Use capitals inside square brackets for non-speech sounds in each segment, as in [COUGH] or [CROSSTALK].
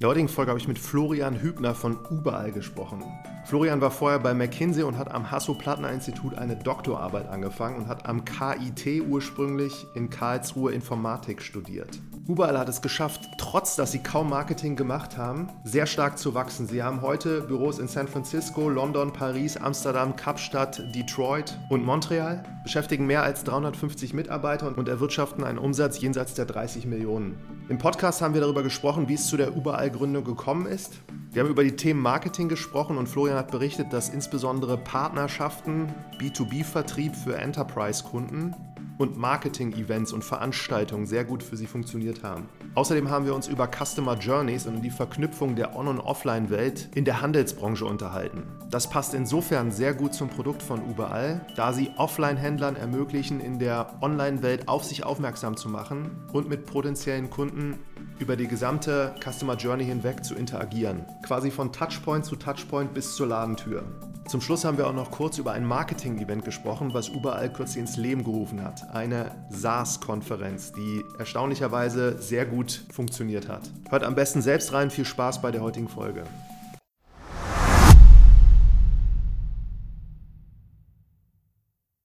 In der heutigen Folge habe ich mit Florian Hübner von Überall gesprochen. Florian war vorher bei McKinsey und hat am Hasso-Plattner-Institut eine Doktorarbeit angefangen und hat am KIT ursprünglich in Karlsruhe Informatik studiert. Überall hat es geschafft, trotz dass sie kaum Marketing gemacht haben, sehr stark zu wachsen. Sie haben heute Büros in San Francisco, London, Paris, Amsterdam, Kapstadt, Detroit und Montreal, beschäftigen mehr als 350 Mitarbeiter und erwirtschaften einen Umsatz jenseits der 30 Millionen. Im Podcast haben wir darüber gesprochen, wie es zu der Überall-Gründung gekommen ist. Wir haben über die Themen Marketing gesprochen und Florian hat berichtet, dass insbesondere Partnerschaften, B2B-Vertrieb für Enterprise-Kunden und Marketing-Events und Veranstaltungen sehr gut für sie funktioniert haben. Außerdem haben wir uns über Customer Journeys und die Verknüpfung der On- und Offline-Welt in der Handelsbranche unterhalten. Das passt insofern sehr gut zum Produkt von Überall, da sie Offline-Händlern ermöglichen, in der Online-Welt auf sich aufmerksam zu machen und mit potenziellen Kunden über die gesamte Customer Journey hinweg zu interagieren. Quasi von Touchpoint zu Touchpoint bis zur Ladentür. Zum Schluss haben wir auch noch kurz über ein Marketing-Event gesprochen, was überall kürzlich ins Leben gerufen hat. Eine SaaS-Konferenz, die erstaunlicherweise sehr gut funktioniert hat. Hört am besten selbst rein. Viel Spaß bei der heutigen Folge.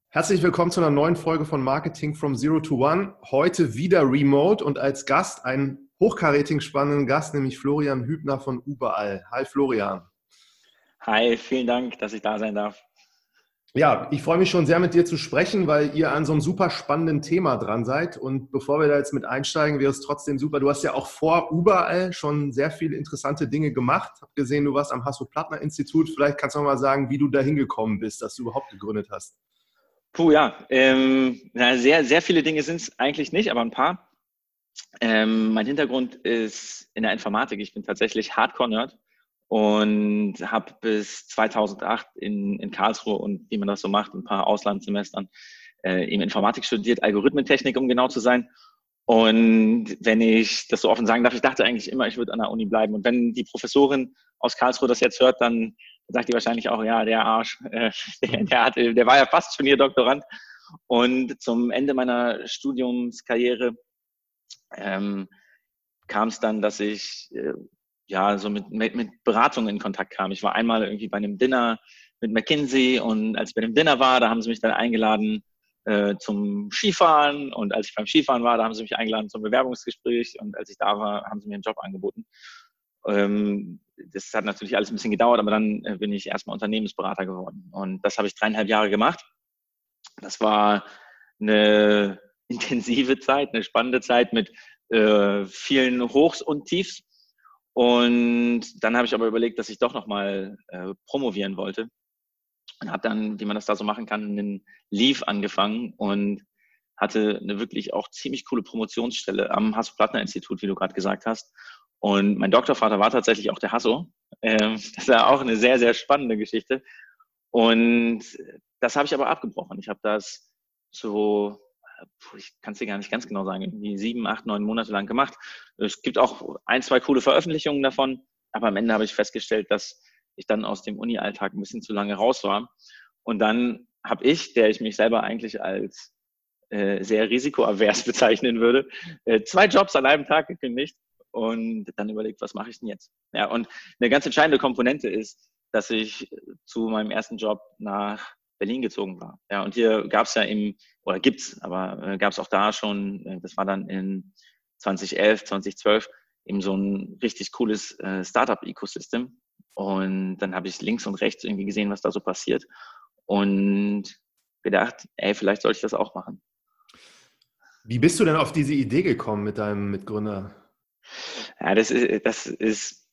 Herzlich willkommen zu einer neuen Folge von Marketing from Zero to One. Heute wieder remote und als Gast einen hochkarätigen spannenden Gast, nämlich Florian Hübner von Überall. Hi Florian. Hi, vielen Dank, dass ich da sein darf. Ja, ich freue mich schon sehr mit dir zu sprechen, weil ihr an so einem super spannenden Thema dran seid. Und bevor wir da jetzt mit einsteigen, wäre es trotzdem super. Du hast ja auch vor überall schon sehr viele interessante Dinge gemacht. Ich habe gesehen, du warst am Hasso-Plattner-Institut. Vielleicht kannst du mal sagen, wie du da hingekommen bist, dass du überhaupt gegründet hast. Puh, ja. Ähm, na, sehr, sehr viele Dinge sind es eigentlich nicht, aber ein paar. Ähm, mein Hintergrund ist in der Informatik. Ich bin tatsächlich Hardcore-Nerd und habe bis 2008 in, in Karlsruhe und wie man das so macht, ein paar Auslandssemestern äh, eben Informatik studiert, Algorithmentechnik, um genau zu sein. Und wenn ich das so offen sagen darf, ich dachte eigentlich immer, ich würde an der Uni bleiben. Und wenn die Professorin aus Karlsruhe das jetzt hört, dann sagt die wahrscheinlich auch, ja, der Arsch, [LAUGHS] äh, der, der, hat, der war ja fast schon ihr Doktorand. Und zum Ende meiner Studiumskarriere ähm, kam es dann, dass ich äh, ja, so mit, mit, mit Beratungen in Kontakt kam. Ich war einmal irgendwie bei einem Dinner mit McKinsey und als ich bei dem Dinner war, da haben sie mich dann eingeladen äh, zum Skifahren und als ich beim Skifahren war, da haben sie mich eingeladen zum Bewerbungsgespräch und als ich da war, haben sie mir einen Job angeboten. Ähm, das hat natürlich alles ein bisschen gedauert, aber dann äh, bin ich erstmal Unternehmensberater geworden und das habe ich dreieinhalb Jahre gemacht. Das war eine [LAUGHS] intensive Zeit, eine spannende Zeit mit äh, vielen Hochs und Tiefs und dann habe ich aber überlegt, dass ich doch nochmal äh, promovieren wollte. Und habe dann, wie man das da so machen kann, einen Leave angefangen und hatte eine wirklich auch ziemlich coole Promotionsstelle am Hasso-Plattner-Institut, wie du gerade gesagt hast. Und mein Doktorvater war tatsächlich auch der Hasso. Ähm, [LAUGHS] das war auch eine sehr, sehr spannende Geschichte. Und das habe ich aber abgebrochen. Ich habe das so ich kann es dir gar nicht ganz genau sagen, irgendwie sieben, acht, neun Monate lang gemacht. Es gibt auch ein, zwei coole Veröffentlichungen davon, aber am Ende habe ich festgestellt, dass ich dann aus dem Uni-Alltag ein bisschen zu lange raus war. Und dann habe ich, der ich mich selber eigentlich als äh, sehr risikoavers [LAUGHS] bezeichnen würde, äh, zwei Jobs an einem Tag gekündigt und dann überlegt, was mache ich denn jetzt? Ja, und eine ganz entscheidende Komponente ist, dass ich zu meinem ersten Job nach Berlin gezogen war. Ja, und hier gab es ja im, oder gibt's, aber äh, gab es auch da schon, äh, das war dann in 2011, 2012, eben so ein richtig cooles äh, Startup-Ecosystem. Und dann habe ich links und rechts irgendwie gesehen, was da so passiert. Und gedacht, ey, vielleicht sollte ich das auch machen. Wie bist du denn auf diese Idee gekommen mit deinem Mitgründer? Ja, das ist, das ist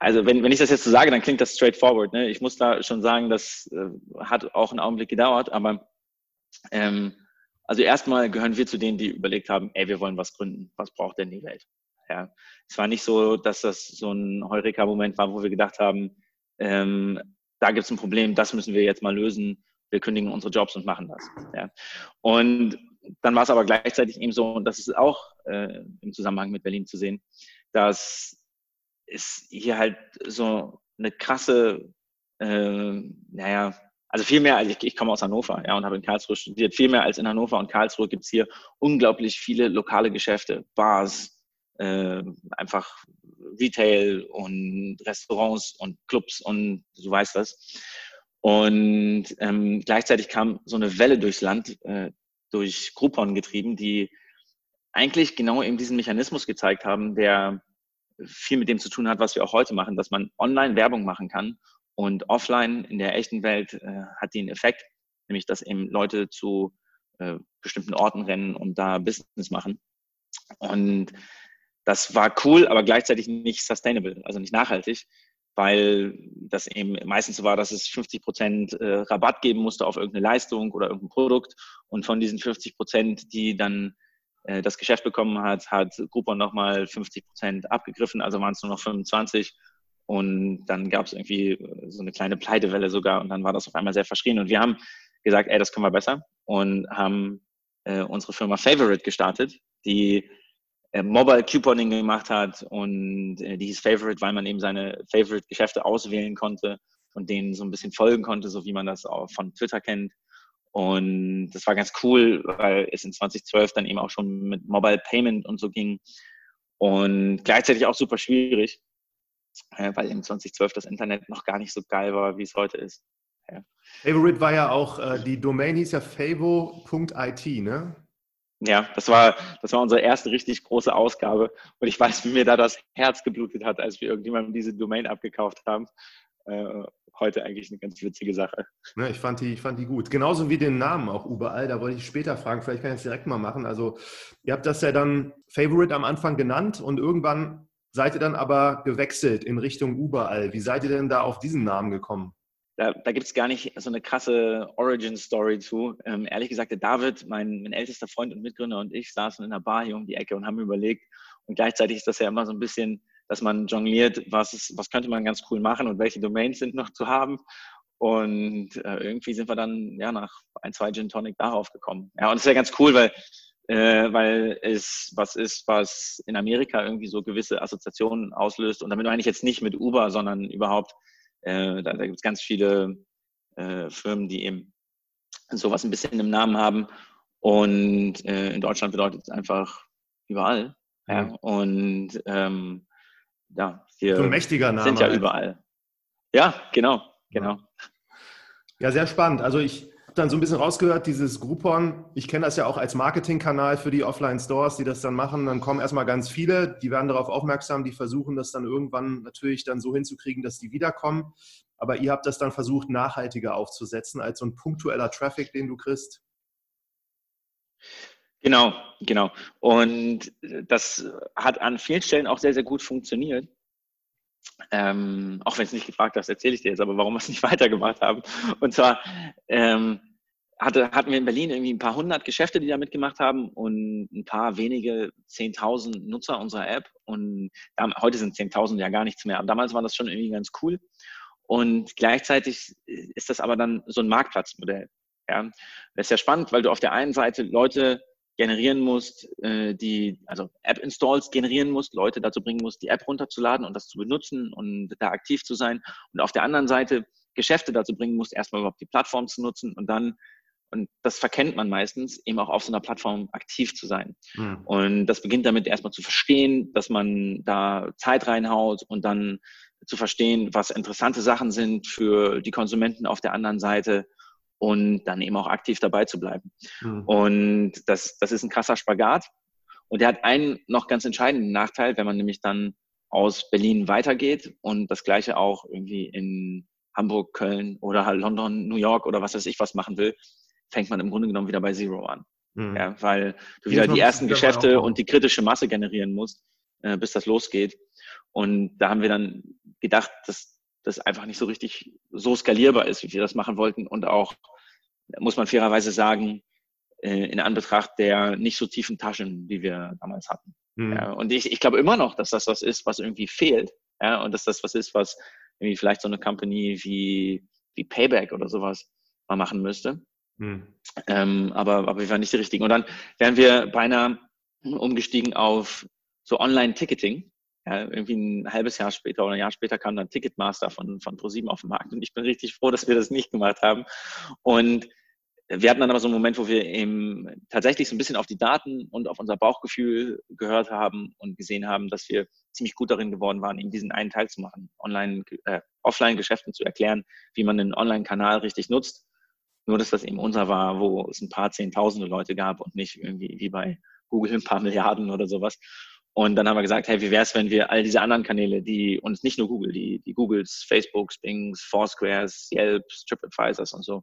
also wenn, wenn ich das jetzt so sage, dann klingt das straightforward. Ne? Ich muss da schon sagen, das äh, hat auch einen Augenblick gedauert, aber ähm, also erstmal gehören wir zu denen, die überlegt haben, ey, wir wollen was gründen. Was braucht denn die Welt? Ja, es war nicht so, dass das so ein Heureka-Moment war, wo wir gedacht haben, ähm, da gibt es ein Problem, das müssen wir jetzt mal lösen. Wir kündigen unsere Jobs und machen das. Ja. Und dann war es aber gleichzeitig eben so, und das ist auch äh, im Zusammenhang mit Berlin zu sehen, dass ist hier halt so eine krasse, äh, naja, also viel mehr, also ich, ich komme aus Hannover ja, und habe in Karlsruhe studiert, viel mehr als in Hannover und Karlsruhe gibt es hier unglaublich viele lokale Geschäfte, Bars, äh, einfach Retail und Restaurants und Clubs und du weißt das. Und ähm, gleichzeitig kam so eine Welle durchs Land, äh, durch Groupon getrieben, die eigentlich genau eben diesen Mechanismus gezeigt haben, der viel mit dem zu tun hat, was wir auch heute machen, dass man online Werbung machen kann und offline in der echten Welt äh, hat einen Effekt, nämlich dass eben Leute zu äh, bestimmten Orten rennen und da Business machen. Und das war cool, aber gleichzeitig nicht sustainable, also nicht nachhaltig, weil das eben meistens so war, dass es 50 Prozent äh, Rabatt geben musste auf irgendeine Leistung oder irgendein Produkt. Und von diesen 50 Prozent, die dann äh, das Geschäft bekommen hat, hat Groupon nochmal 50 Prozent abgegriffen, also waren es nur noch 25. Und dann gab es irgendwie äh, so eine kleine Pleitewelle sogar und dann war das auf einmal sehr verschrien. Und wir haben gesagt, ey, das können wir besser und haben äh, unsere Firma Favorite gestartet, die äh, Mobile Couponing gemacht hat und äh, die hieß Favorite, weil man eben seine Favorite-Geschäfte auswählen konnte und denen so ein bisschen folgen konnte, so wie man das auch von Twitter kennt. Und das war ganz cool, weil es in 2012 dann eben auch schon mit Mobile Payment und so ging. Und gleichzeitig auch super schwierig, äh, weil in 2012 das Internet noch gar nicht so geil war, wie es heute ist. Ja. Favorite war ja auch, äh, die Domain hieß ja favo.it, ne? Ja, das war, das war unsere erste richtig große Ausgabe. Und ich weiß, wie mir da das Herz geblutet hat, als wir irgendjemandem diese Domain abgekauft haben. Heute eigentlich eine ganz witzige Sache. Ja, ich, fand die, ich fand die gut. Genauso wie den Namen auch überall. Da wollte ich später fragen. Vielleicht kann ich es direkt mal machen. Also, ihr habt das ja dann Favorite am Anfang genannt und irgendwann seid ihr dann aber gewechselt in Richtung überall. Wie seid ihr denn da auf diesen Namen gekommen? da, da gibt es gar nicht so eine krasse Origin-Story zu. Ähm, ehrlich gesagt, der David, mein, mein ältester Freund und Mitgründer und ich saßen in einer Bar hier um die Ecke und haben überlegt. Und gleichzeitig ist das ja immer so ein bisschen, dass man jongliert, was, ist, was könnte man ganz cool machen und welche Domains sind noch zu haben. Und äh, irgendwie sind wir dann ja nach ein, zwei Gin Tonic darauf gekommen. Ja, und es ist ja ganz cool, weil, äh, weil es was ist, was in Amerika irgendwie so gewisse Assoziationen auslöst. Und damit meine ich jetzt nicht mit Uber, sondern überhaupt äh, da da gibt es ganz viele äh, Firmen, die eben sowas ein bisschen im Namen haben. Und äh, in Deutschland bedeutet es einfach überall. Ja. ja. Und ähm, ja, wir so ein mächtiger Name sind ja überall. Ja, genau, genau. Ja, sehr spannend. Also ich habe dann so ein bisschen rausgehört, dieses Groupon, ich kenne das ja auch als Marketingkanal für die Offline-Stores, die das dann machen. Dann kommen erstmal ganz viele, die werden darauf aufmerksam, die versuchen das dann irgendwann natürlich dann so hinzukriegen, dass die wiederkommen. Aber ihr habt das dann versucht, nachhaltiger aufzusetzen als so ein punktueller Traffic, den du kriegst. Genau, genau. Und das hat an vielen Stellen auch sehr, sehr gut funktioniert. Ähm, auch wenn es nicht gefragt hast, erzähle ich dir jetzt, aber warum wir es nicht [LAUGHS] weitergemacht haben. Und zwar ähm, hatte, hatten wir in Berlin irgendwie ein paar hundert Geschäfte, die da mitgemacht haben und ein paar wenige, zehntausend Nutzer unserer App. Und da, heute sind zehntausend ja gar nichts mehr. Aber damals war das schon irgendwie ganz cool. Und gleichzeitig ist das aber dann so ein Marktplatzmodell. Ja. Das ist ja spannend, weil du auf der einen Seite Leute generieren musst, äh, die, also App-Installs generieren musst, Leute dazu bringen musst, die App runterzuladen und das zu benutzen und da aktiv zu sein. Und auf der anderen Seite Geschäfte dazu bringen musst, erstmal überhaupt die Plattform zu nutzen und dann, und das verkennt man meistens, eben auch auf so einer Plattform aktiv zu sein. Mhm. Und das beginnt damit erstmal zu verstehen, dass man da Zeit reinhaut und dann zu verstehen, was interessante Sachen sind für die Konsumenten auf der anderen Seite und dann eben auch aktiv dabei zu bleiben. Mhm. Und das, das ist ein krasser Spagat. Und der hat einen noch ganz entscheidenden Nachteil, wenn man nämlich dann aus Berlin weitergeht und das gleiche auch irgendwie in Hamburg, Köln oder halt London, New York oder was weiß ich was machen will, fängt man im Grunde genommen wieder bei Zero an. Mhm. Ja, weil du wieder die ersten Geschäfte und die kritische Masse generieren musst, äh, bis das losgeht. Und da haben wir dann gedacht, dass das einfach nicht so richtig so skalierbar ist, wie wir das machen wollten und auch, muss man fairerweise sagen, äh, in Anbetracht der nicht so tiefen Taschen, die wir damals hatten. Mhm. Ja, und ich, ich glaube immer noch, dass das was ist, was irgendwie fehlt. Ja, und dass das was ist, was irgendwie vielleicht so eine Company wie, wie Payback oder sowas mal machen müsste. Mhm. Ähm, aber, aber wir waren nicht die richtigen. Und dann wären wir beinahe umgestiegen auf so Online-Ticketing. Ja, irgendwie ein halbes Jahr später oder ein Jahr später kam dann Ticketmaster von, von ProSieben auf den Markt. Und ich bin richtig froh, dass wir das nicht gemacht haben. Und wir hatten dann aber so einen Moment, wo wir eben tatsächlich so ein bisschen auf die Daten und auf unser Bauchgefühl gehört haben und gesehen haben, dass wir ziemlich gut darin geworden waren, eben diesen einen Teil zu machen, online, äh, Offline-Geschäften zu erklären, wie man einen Online-Kanal richtig nutzt. Nur, dass das eben unser war, wo es ein paar Zehntausende Leute gab und nicht irgendwie wie bei Google ein paar Milliarden oder sowas. Und dann haben wir gesagt, hey, wie wäre es, wenn wir all diese anderen Kanäle, die uns nicht nur Google, die, die Googles, Facebooks, Bings, Foursquares, Yelps, TripAdvisors und so,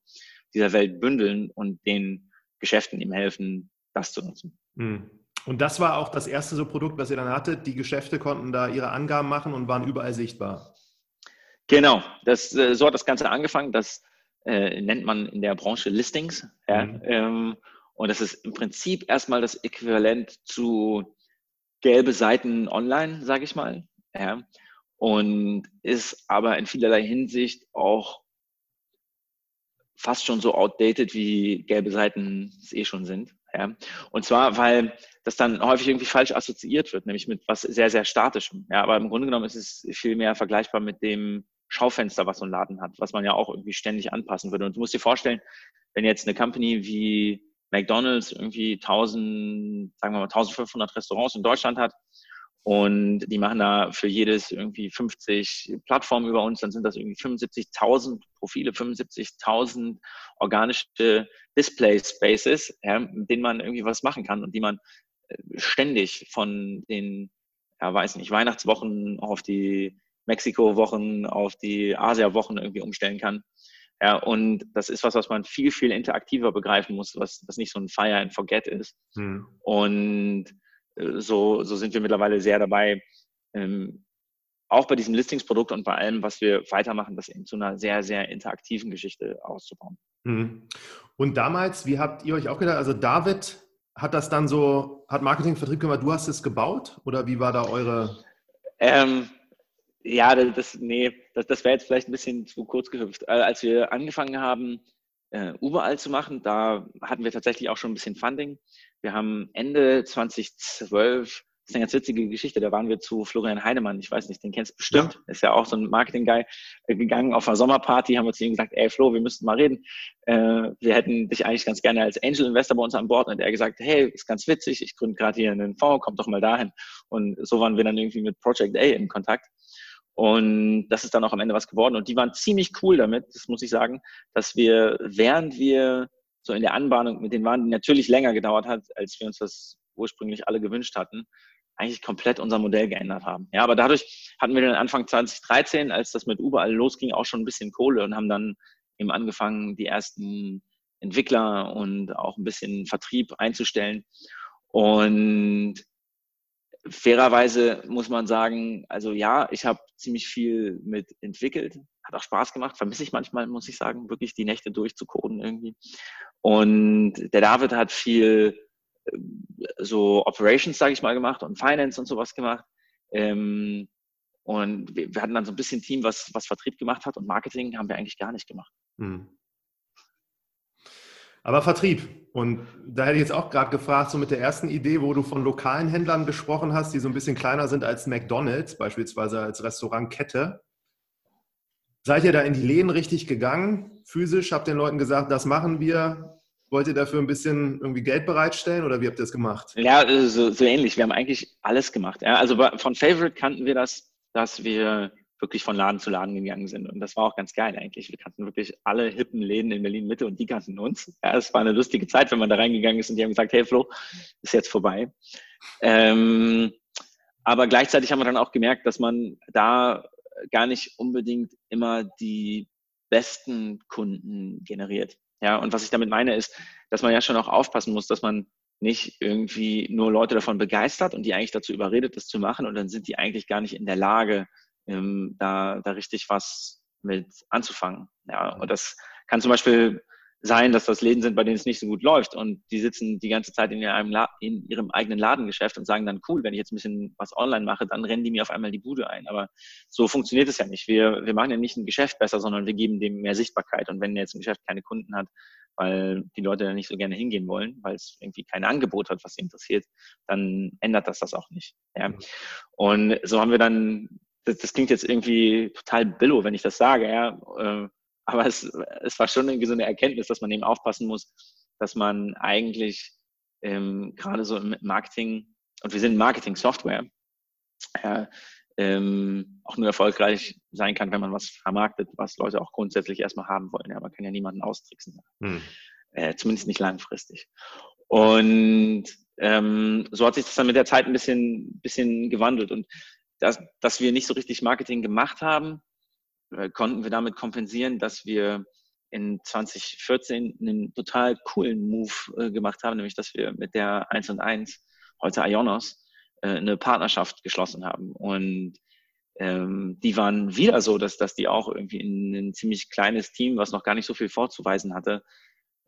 dieser Welt bündeln und den Geschäften ihm helfen, das zu nutzen. Hm. Und das war auch das erste so Produkt, was ihr dann hattet. Die Geschäfte konnten da ihre Angaben machen und waren überall sichtbar. Genau, das, äh, so hat das Ganze angefangen. Das äh, nennt man in der Branche Listings. Ja? Mhm. Ähm, und das ist im Prinzip erstmal das Äquivalent zu gelbe Seiten online, sage ich mal. Ja? Und ist aber in vielerlei Hinsicht auch fast schon so outdated, wie gelbe Seiten es eh schon sind. Ja. Und zwar, weil das dann häufig irgendwie falsch assoziiert wird, nämlich mit was sehr, sehr Statischem. Ja, aber im Grunde genommen ist es viel mehr vergleichbar mit dem Schaufenster, was so ein Laden hat, was man ja auch irgendwie ständig anpassen würde. Und du musst dir vorstellen, wenn jetzt eine Company wie McDonald's irgendwie 1000, sagen wir mal 1500 Restaurants in Deutschland hat und die machen da für jedes irgendwie 50 Plattformen über uns, dann sind das irgendwie 75.000 Profile, 75.000 organische Display Spaces, ja, mit denen man irgendwie was machen kann und die man äh, ständig von den, ja, weiß nicht, Weihnachtswochen auf die Mexiko-Wochen, auf die Asia-Wochen irgendwie umstellen kann. Ja, und das ist was, was man viel, viel interaktiver begreifen muss, was, was nicht so ein Fire and Forget ist. Hm. Und so, so sind wir mittlerweile sehr dabei, ähm, auch bei diesem Listingsprodukt und bei allem, was wir weitermachen, das eben zu einer sehr, sehr interaktiven Geschichte auszubauen. Mhm. Und damals, wie habt ihr euch auch gedacht, also David hat das dann so, hat Marketing, Vertrieb gemacht, du hast es gebaut oder wie war da eure? Ähm, ja, das, nee, das, das wäre jetzt vielleicht ein bisschen zu kurz gehüpft. Äh, als wir angefangen haben, äh, überall zu machen. Da hatten wir tatsächlich auch schon ein bisschen Funding. Wir haben Ende 2012 das ist eine ganz witzige Geschichte. Da waren wir zu Florian Heinemann. Ich weiß nicht, den kennst du bestimmt. Ja. Ist ja auch so ein Marketing-Guy äh, gegangen auf einer Sommerparty. Haben wir zu ihm gesagt, ey Flo, wir müssten mal reden. Äh, wir hätten dich eigentlich ganz gerne als Angel-Investor bei uns an Bord. Und er gesagt, hey, ist ganz witzig. Ich gründe gerade hier einen Fonds. Komm doch mal dahin. Und so waren wir dann irgendwie mit Project A in Kontakt. Und das ist dann auch am Ende was geworden. Und die waren ziemlich cool damit, das muss ich sagen, dass wir, während wir so in der Anbahnung mit den Waren, die natürlich länger gedauert hat, als wir uns das ursprünglich alle gewünscht hatten, eigentlich komplett unser Modell geändert haben. Ja, aber dadurch hatten wir dann Anfang 2013, als das mit überall losging, auch schon ein bisschen Kohle und haben dann eben angefangen, die ersten Entwickler und auch ein bisschen Vertrieb einzustellen. Und fairerweise muss man sagen, also ja, ich habe ziemlich viel mit entwickelt, hat auch Spaß gemacht, vermisse ich manchmal, muss ich sagen, wirklich die Nächte durchzucoden irgendwie. Und der David hat viel äh, so Operations, sage ich mal, gemacht und Finance und sowas gemacht. Ähm, und wir, hatten dann so ein bisschen Team, was, was Vertrieb gemacht hat und Marketing haben wir eigentlich gar nicht gemacht. Hm. Aber Vertrieb. Und da hätte ich jetzt auch gerade gefragt, so mit der ersten Idee, wo du von lokalen Händlern gesprochen hast, die so ein bisschen kleiner sind als McDonald's, beispielsweise als Restaurantkette. Seid ihr da in die Läden richtig gegangen, physisch? Habt den Leuten gesagt, das machen wir? Wollt ihr dafür ein bisschen irgendwie Geld bereitstellen oder wie habt ihr das gemacht? Ja, so, so ähnlich. Wir haben eigentlich alles gemacht. Ja, also von Favorite kannten wir das, dass wir wirklich von Laden zu Laden gegangen sind. Und das war auch ganz geil eigentlich. Wir kannten wirklich alle hippen Läden in Berlin Mitte und die kannten uns. Ja, es war eine lustige Zeit, wenn man da reingegangen ist und die haben gesagt, hey Flo, ist jetzt vorbei. Ähm, aber gleichzeitig haben wir dann auch gemerkt, dass man da gar nicht unbedingt immer die besten Kunden generiert. Ja, und was ich damit meine ist, dass man ja schon auch aufpassen muss, dass man nicht irgendwie nur Leute davon begeistert und die eigentlich dazu überredet, das zu machen und dann sind die eigentlich gar nicht in der Lage, ähm, da, da richtig was mit anzufangen. Ja, und das kann zum Beispiel sein, dass das Läden sind, bei denen es nicht so gut läuft und die sitzen die ganze Zeit in ihrem, in ihrem eigenen Ladengeschäft und sagen dann, cool, wenn ich jetzt ein bisschen was online mache, dann rennen die mir auf einmal die Bude ein. Aber so funktioniert es ja nicht. Wir, wir machen ja nicht ein Geschäft besser, sondern wir geben dem mehr Sichtbarkeit. Und wenn jetzt ein Geschäft keine Kunden hat, weil die Leute da nicht so gerne hingehen wollen, weil es irgendwie kein Angebot hat, was sie interessiert, dann ändert das das auch nicht. Ja. Mhm. Und so haben wir dann das, das klingt jetzt irgendwie total billow, wenn ich das sage, ja. Äh, aber es, es war schon irgendwie so eine Erkenntnis, dass man eben aufpassen muss, dass man eigentlich ähm, gerade so im Marketing, und wir sind Marketing-Software, äh, ähm, auch nur erfolgreich sein kann, wenn man was vermarktet, was Leute auch grundsätzlich erstmal haben wollen. Ja, man kann ja niemanden austricksen. Hm. Äh, zumindest nicht langfristig. Und ähm, so hat sich das dann mit der Zeit ein bisschen, bisschen gewandelt. Und das, dass wir nicht so richtig Marketing gemacht haben, äh, konnten wir damit kompensieren, dass wir in 2014 einen total coolen Move äh, gemacht haben, nämlich dass wir mit der 1 und 1, heute Ionos, äh, eine Partnerschaft geschlossen haben. Und ähm, die waren wieder so, dass, dass die auch irgendwie in ein ziemlich kleines Team, was noch gar nicht so viel vorzuweisen hatte,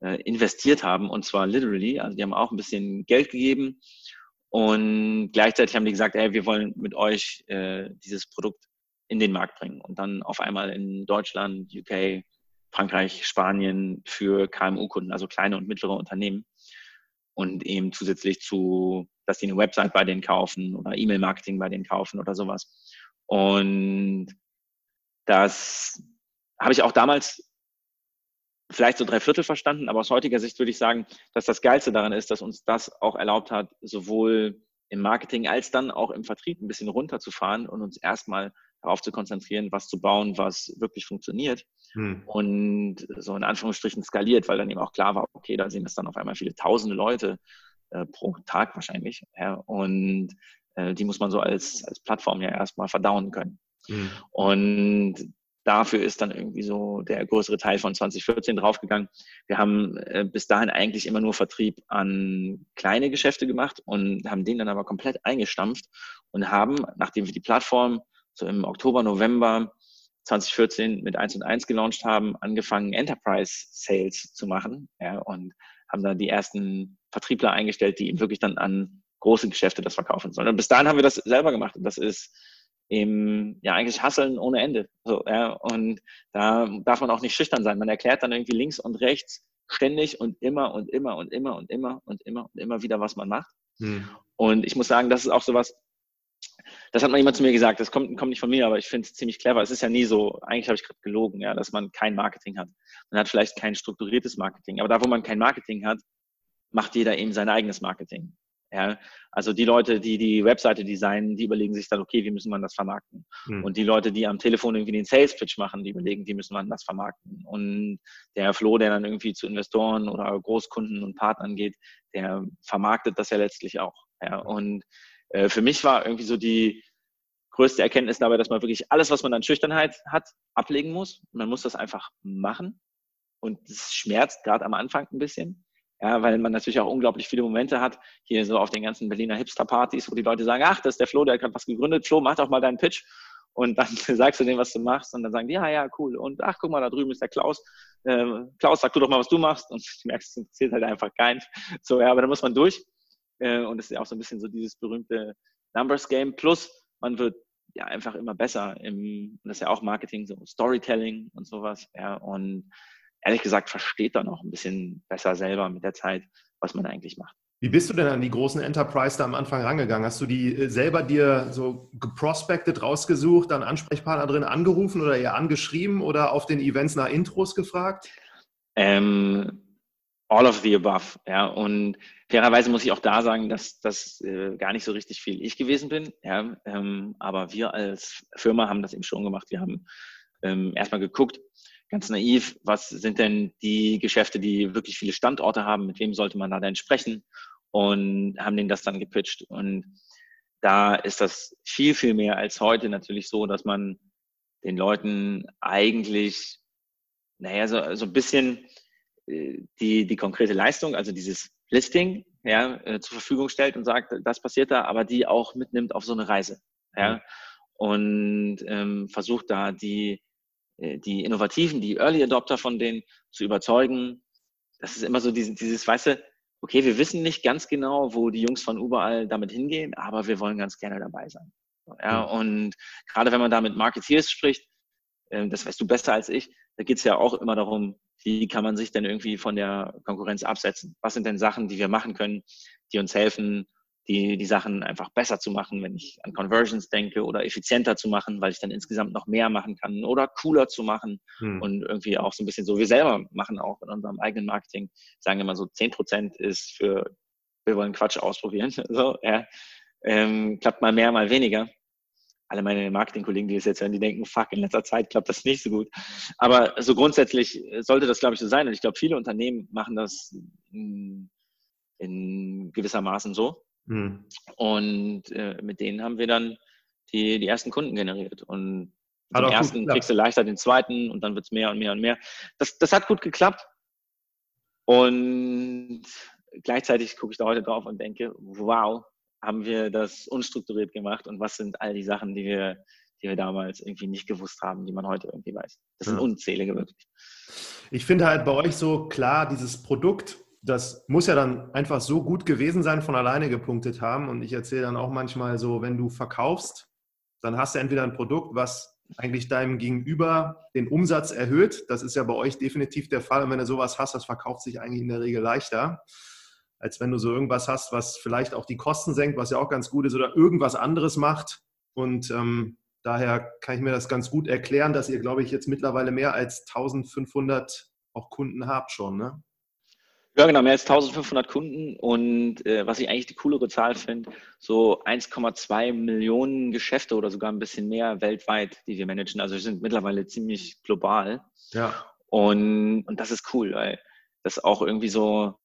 äh, investiert haben. Und zwar literally. Also die haben auch ein bisschen Geld gegeben. Und gleichzeitig haben die gesagt, ey, wir wollen mit euch äh, dieses Produkt in den Markt bringen. Und dann auf einmal in Deutschland, UK, Frankreich, Spanien für KMU-Kunden, also kleine und mittlere Unternehmen. Und eben zusätzlich zu, dass die eine Website bei denen kaufen oder E-Mail-Marketing bei denen kaufen oder sowas. Und das habe ich auch damals vielleicht so drei Viertel verstanden, aber aus heutiger Sicht würde ich sagen, dass das Geilste daran ist, dass uns das auch erlaubt hat, sowohl im Marketing als dann auch im Vertrieb ein bisschen runterzufahren und uns erstmal darauf zu konzentrieren, was zu bauen, was wirklich funktioniert hm. und so in Anführungsstrichen skaliert, weil dann eben auch klar war, okay, da sehen das dann auf einmal viele tausende Leute äh, pro Tag wahrscheinlich ja, und äh, die muss man so als, als Plattform ja erstmal verdauen können. Hm. Und dafür ist dann irgendwie so der größere Teil von 2014 draufgegangen. Wir haben äh, bis dahin eigentlich immer nur Vertrieb an kleine Geschäfte gemacht und haben den dann aber komplett eingestampft und haben, nachdem wir die Plattform so im Oktober, November 2014 mit 1 und 1 gelauncht haben, angefangen Enterprise Sales zu machen ja, und haben da die ersten Vertriebler eingestellt, die eben wirklich dann an große Geschäfte das verkaufen sollen. Und bis dahin haben wir das selber gemacht und das ist eben, ja, eigentlich hasseln ohne Ende. So, ja, und da darf man auch nicht schüchtern sein. Man erklärt dann irgendwie links und rechts ständig und immer und immer und immer und immer und immer und immer wieder, was man macht. Hm. Und ich muss sagen, das ist auch sowas, das hat mal jemand zu mir gesagt, das kommt, kommt nicht von mir, aber ich finde es ziemlich clever. Es ist ja nie so, eigentlich habe ich gerade gelogen, ja, dass man kein Marketing hat. Man hat vielleicht kein strukturiertes Marketing, aber da, wo man kein Marketing hat, macht jeder eben sein eigenes Marketing. Ja, also die Leute, die die Webseite designen, die überlegen sich dann, okay, wie müssen wir das vermarkten? Mhm. Und die Leute, die am Telefon irgendwie den Sales Pitch machen, die überlegen, wie müssen wir das vermarkten? Und der Flo, der dann irgendwie zu Investoren oder Großkunden und Partnern geht, der vermarktet das ja letztlich auch. Ja, und äh, für mich war irgendwie so die größte Erkenntnis dabei, dass man wirklich alles, was man an Schüchternheit hat, ablegen muss. Man muss das einfach machen. Und es schmerzt gerade am Anfang ein bisschen. Ja, weil man natürlich auch unglaublich viele Momente hat, hier so auf den ganzen Berliner Hipster-Partys, wo die Leute sagen, ach, das ist der Flo, der hat gerade was gegründet. Flo, mach doch mal deinen Pitch. Und dann [LAUGHS] sagst du denen, was du machst. Und dann sagen die, ja, ja, cool. Und ach, guck mal, da drüben ist der Klaus. Äh, Klaus, sag du doch mal, was du machst. Und [LAUGHS] du merkst, es interessiert halt einfach keinen. So, ja, aber da muss man durch. Äh, und das ist ja auch so ein bisschen so dieses berühmte Numbers Game. Plus, man wird ja einfach immer besser im, das ist ja auch Marketing, so Storytelling und sowas. Ja, und ehrlich gesagt versteht dann auch ein bisschen besser selber mit der Zeit, was man eigentlich macht. Wie bist du denn an die großen Enterprise da am Anfang rangegangen? Hast du die äh, selber dir so geprospected, rausgesucht, dann Ansprechpartner drin angerufen oder eher angeschrieben oder auf den Events nach Intros gefragt? Ähm, all of the above, ja. Und fairerweise muss ich auch da sagen, dass das äh, gar nicht so richtig viel ich gewesen bin, ja. Ähm, aber wir als Firma haben das eben schon gemacht. Wir haben ähm, erstmal geguckt, ganz naiv, was sind denn die Geschäfte, die wirklich viele Standorte haben, mit wem sollte man da denn sprechen und haben denen das dann gepitcht. Und da ist das viel, viel mehr als heute natürlich so, dass man den Leuten eigentlich, naja, so, so ein bisschen äh, die, die konkrete Leistung, also dieses Listing, ja, äh, zur Verfügung stellt und sagt, das passiert da, aber die auch mitnimmt auf so eine Reise. Ja, mhm. und ähm, versucht da die die Innovativen, die Early Adopter von denen zu überzeugen. Das ist immer so dieses, dieses weißt du, okay, wir wissen nicht ganz genau, wo die Jungs von überall damit hingehen, aber wir wollen ganz gerne dabei sein. Ja, mhm. und gerade wenn man da mit Marketeers spricht, ähm, das weißt du besser als ich, da geht es ja auch immer darum, wie kann man sich denn irgendwie von der Konkurrenz absetzen? Was sind denn Sachen, die wir machen können, die uns helfen, die, die Sachen einfach besser zu machen, wenn ich an Conversions denke oder effizienter zu machen, weil ich dann insgesamt noch mehr machen kann oder cooler zu machen hm. und irgendwie auch so ein bisschen so, wir selber machen auch in unserem eigenen Marketing, sagen immer so 10 Prozent ist für, wir wollen Quatsch ausprobieren, [LAUGHS] so, ja, ähm, klappt mal mehr, mal weniger. Alle meine Marketingkollegen, die das jetzt hören, die denken, fuck, in letzter Zeit klappt das nicht so gut. Aber so grundsätzlich sollte das, glaube ich, so sein. Und ich glaube, viele Unternehmen machen das in, in gewissermaßen so. Mhm. Und äh, mit denen haben wir dann die, die ersten Kunden generiert. Und den ersten kriegst du leichter den zweiten und dann wird es mehr und mehr und mehr. Das, das hat gut geklappt. Und gleichzeitig gucke ich da heute drauf und denke, wow, haben wir das unstrukturiert gemacht und was sind all die Sachen, die wir, die wir damals irgendwie nicht gewusst haben, die man heute irgendwie weiß. Das sind ja. unzählige wirklich. Ich finde halt bei euch so klar, dieses Produkt, das muss ja dann einfach so gut gewesen sein, von alleine gepunktet haben. Und ich erzähle dann auch manchmal so, wenn du verkaufst, dann hast du entweder ein Produkt, was eigentlich deinem Gegenüber den Umsatz erhöht. Das ist ja bei euch definitiv der Fall. Und wenn du sowas hast, das verkauft sich eigentlich in der Regel leichter als wenn du so irgendwas hast, was vielleicht auch die Kosten senkt, was ja auch ganz gut ist, oder irgendwas anderes macht. Und ähm, daher kann ich mir das ganz gut erklären, dass ihr, glaube ich, jetzt mittlerweile mehr als 1500 auch Kunden habt schon, ne? Ja, genau, mehr als 1500 Kunden und äh, was ich eigentlich die coolere Zahl finde, so 1,2 Millionen Geschäfte oder sogar ein bisschen mehr weltweit, die wir managen. Also wir sind mittlerweile ziemlich global. Ja. Und, und das ist cool, weil das auch irgendwie so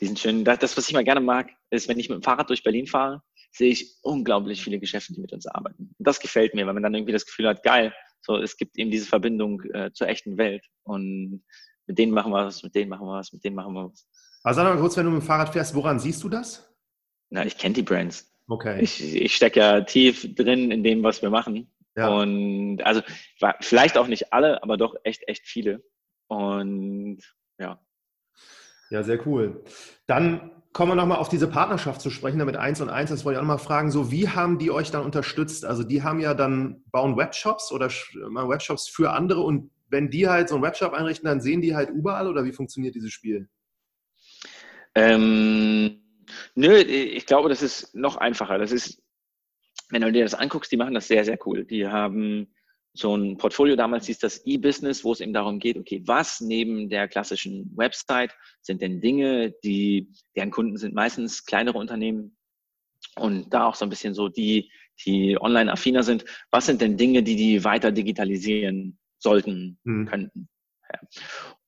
diesen schönen, das, was ich mal gerne mag, ist, wenn ich mit dem Fahrrad durch Berlin fahre, sehe ich unglaublich viele Geschäfte, die mit uns arbeiten. Und das gefällt mir, weil man dann irgendwie das Gefühl hat, geil, so, es gibt eben diese Verbindung äh, zur echten Welt. Und mit denen machen wir was, mit denen machen wir was, mit denen machen wir was. Also sag mal kurz, wenn du mit dem Fahrrad fährst, woran siehst du das? Na, ich kenne die Brands. Okay. Ich, ich stecke ja tief drin in dem, was wir machen. Ja. Und also vielleicht auch nicht alle, aber doch echt, echt viele. Und ja, ja, sehr cool. Dann kommen wir nochmal auf diese Partnerschaft zu sprechen, damit eins und eins, das wollte ich auch nochmal fragen, so wie haben die euch dann unterstützt? Also die haben ja dann, bauen Webshops oder Webshops für andere und wenn die halt so einen Webshop einrichten, dann sehen die halt überall oder wie funktioniert dieses Spiel? Ähm, nö, ich glaube, das ist noch einfacher. Das ist, wenn du dir das anguckst, die machen das sehr, sehr cool. Die haben so ein Portfolio, damals hieß das E-Business, wo es eben darum geht, okay, was neben der klassischen Website sind denn Dinge, die, deren Kunden sind meistens kleinere Unternehmen und da auch so ein bisschen so die, die online affiner sind, was sind denn Dinge, die die weiter digitalisieren sollten, mhm. könnten. Ja.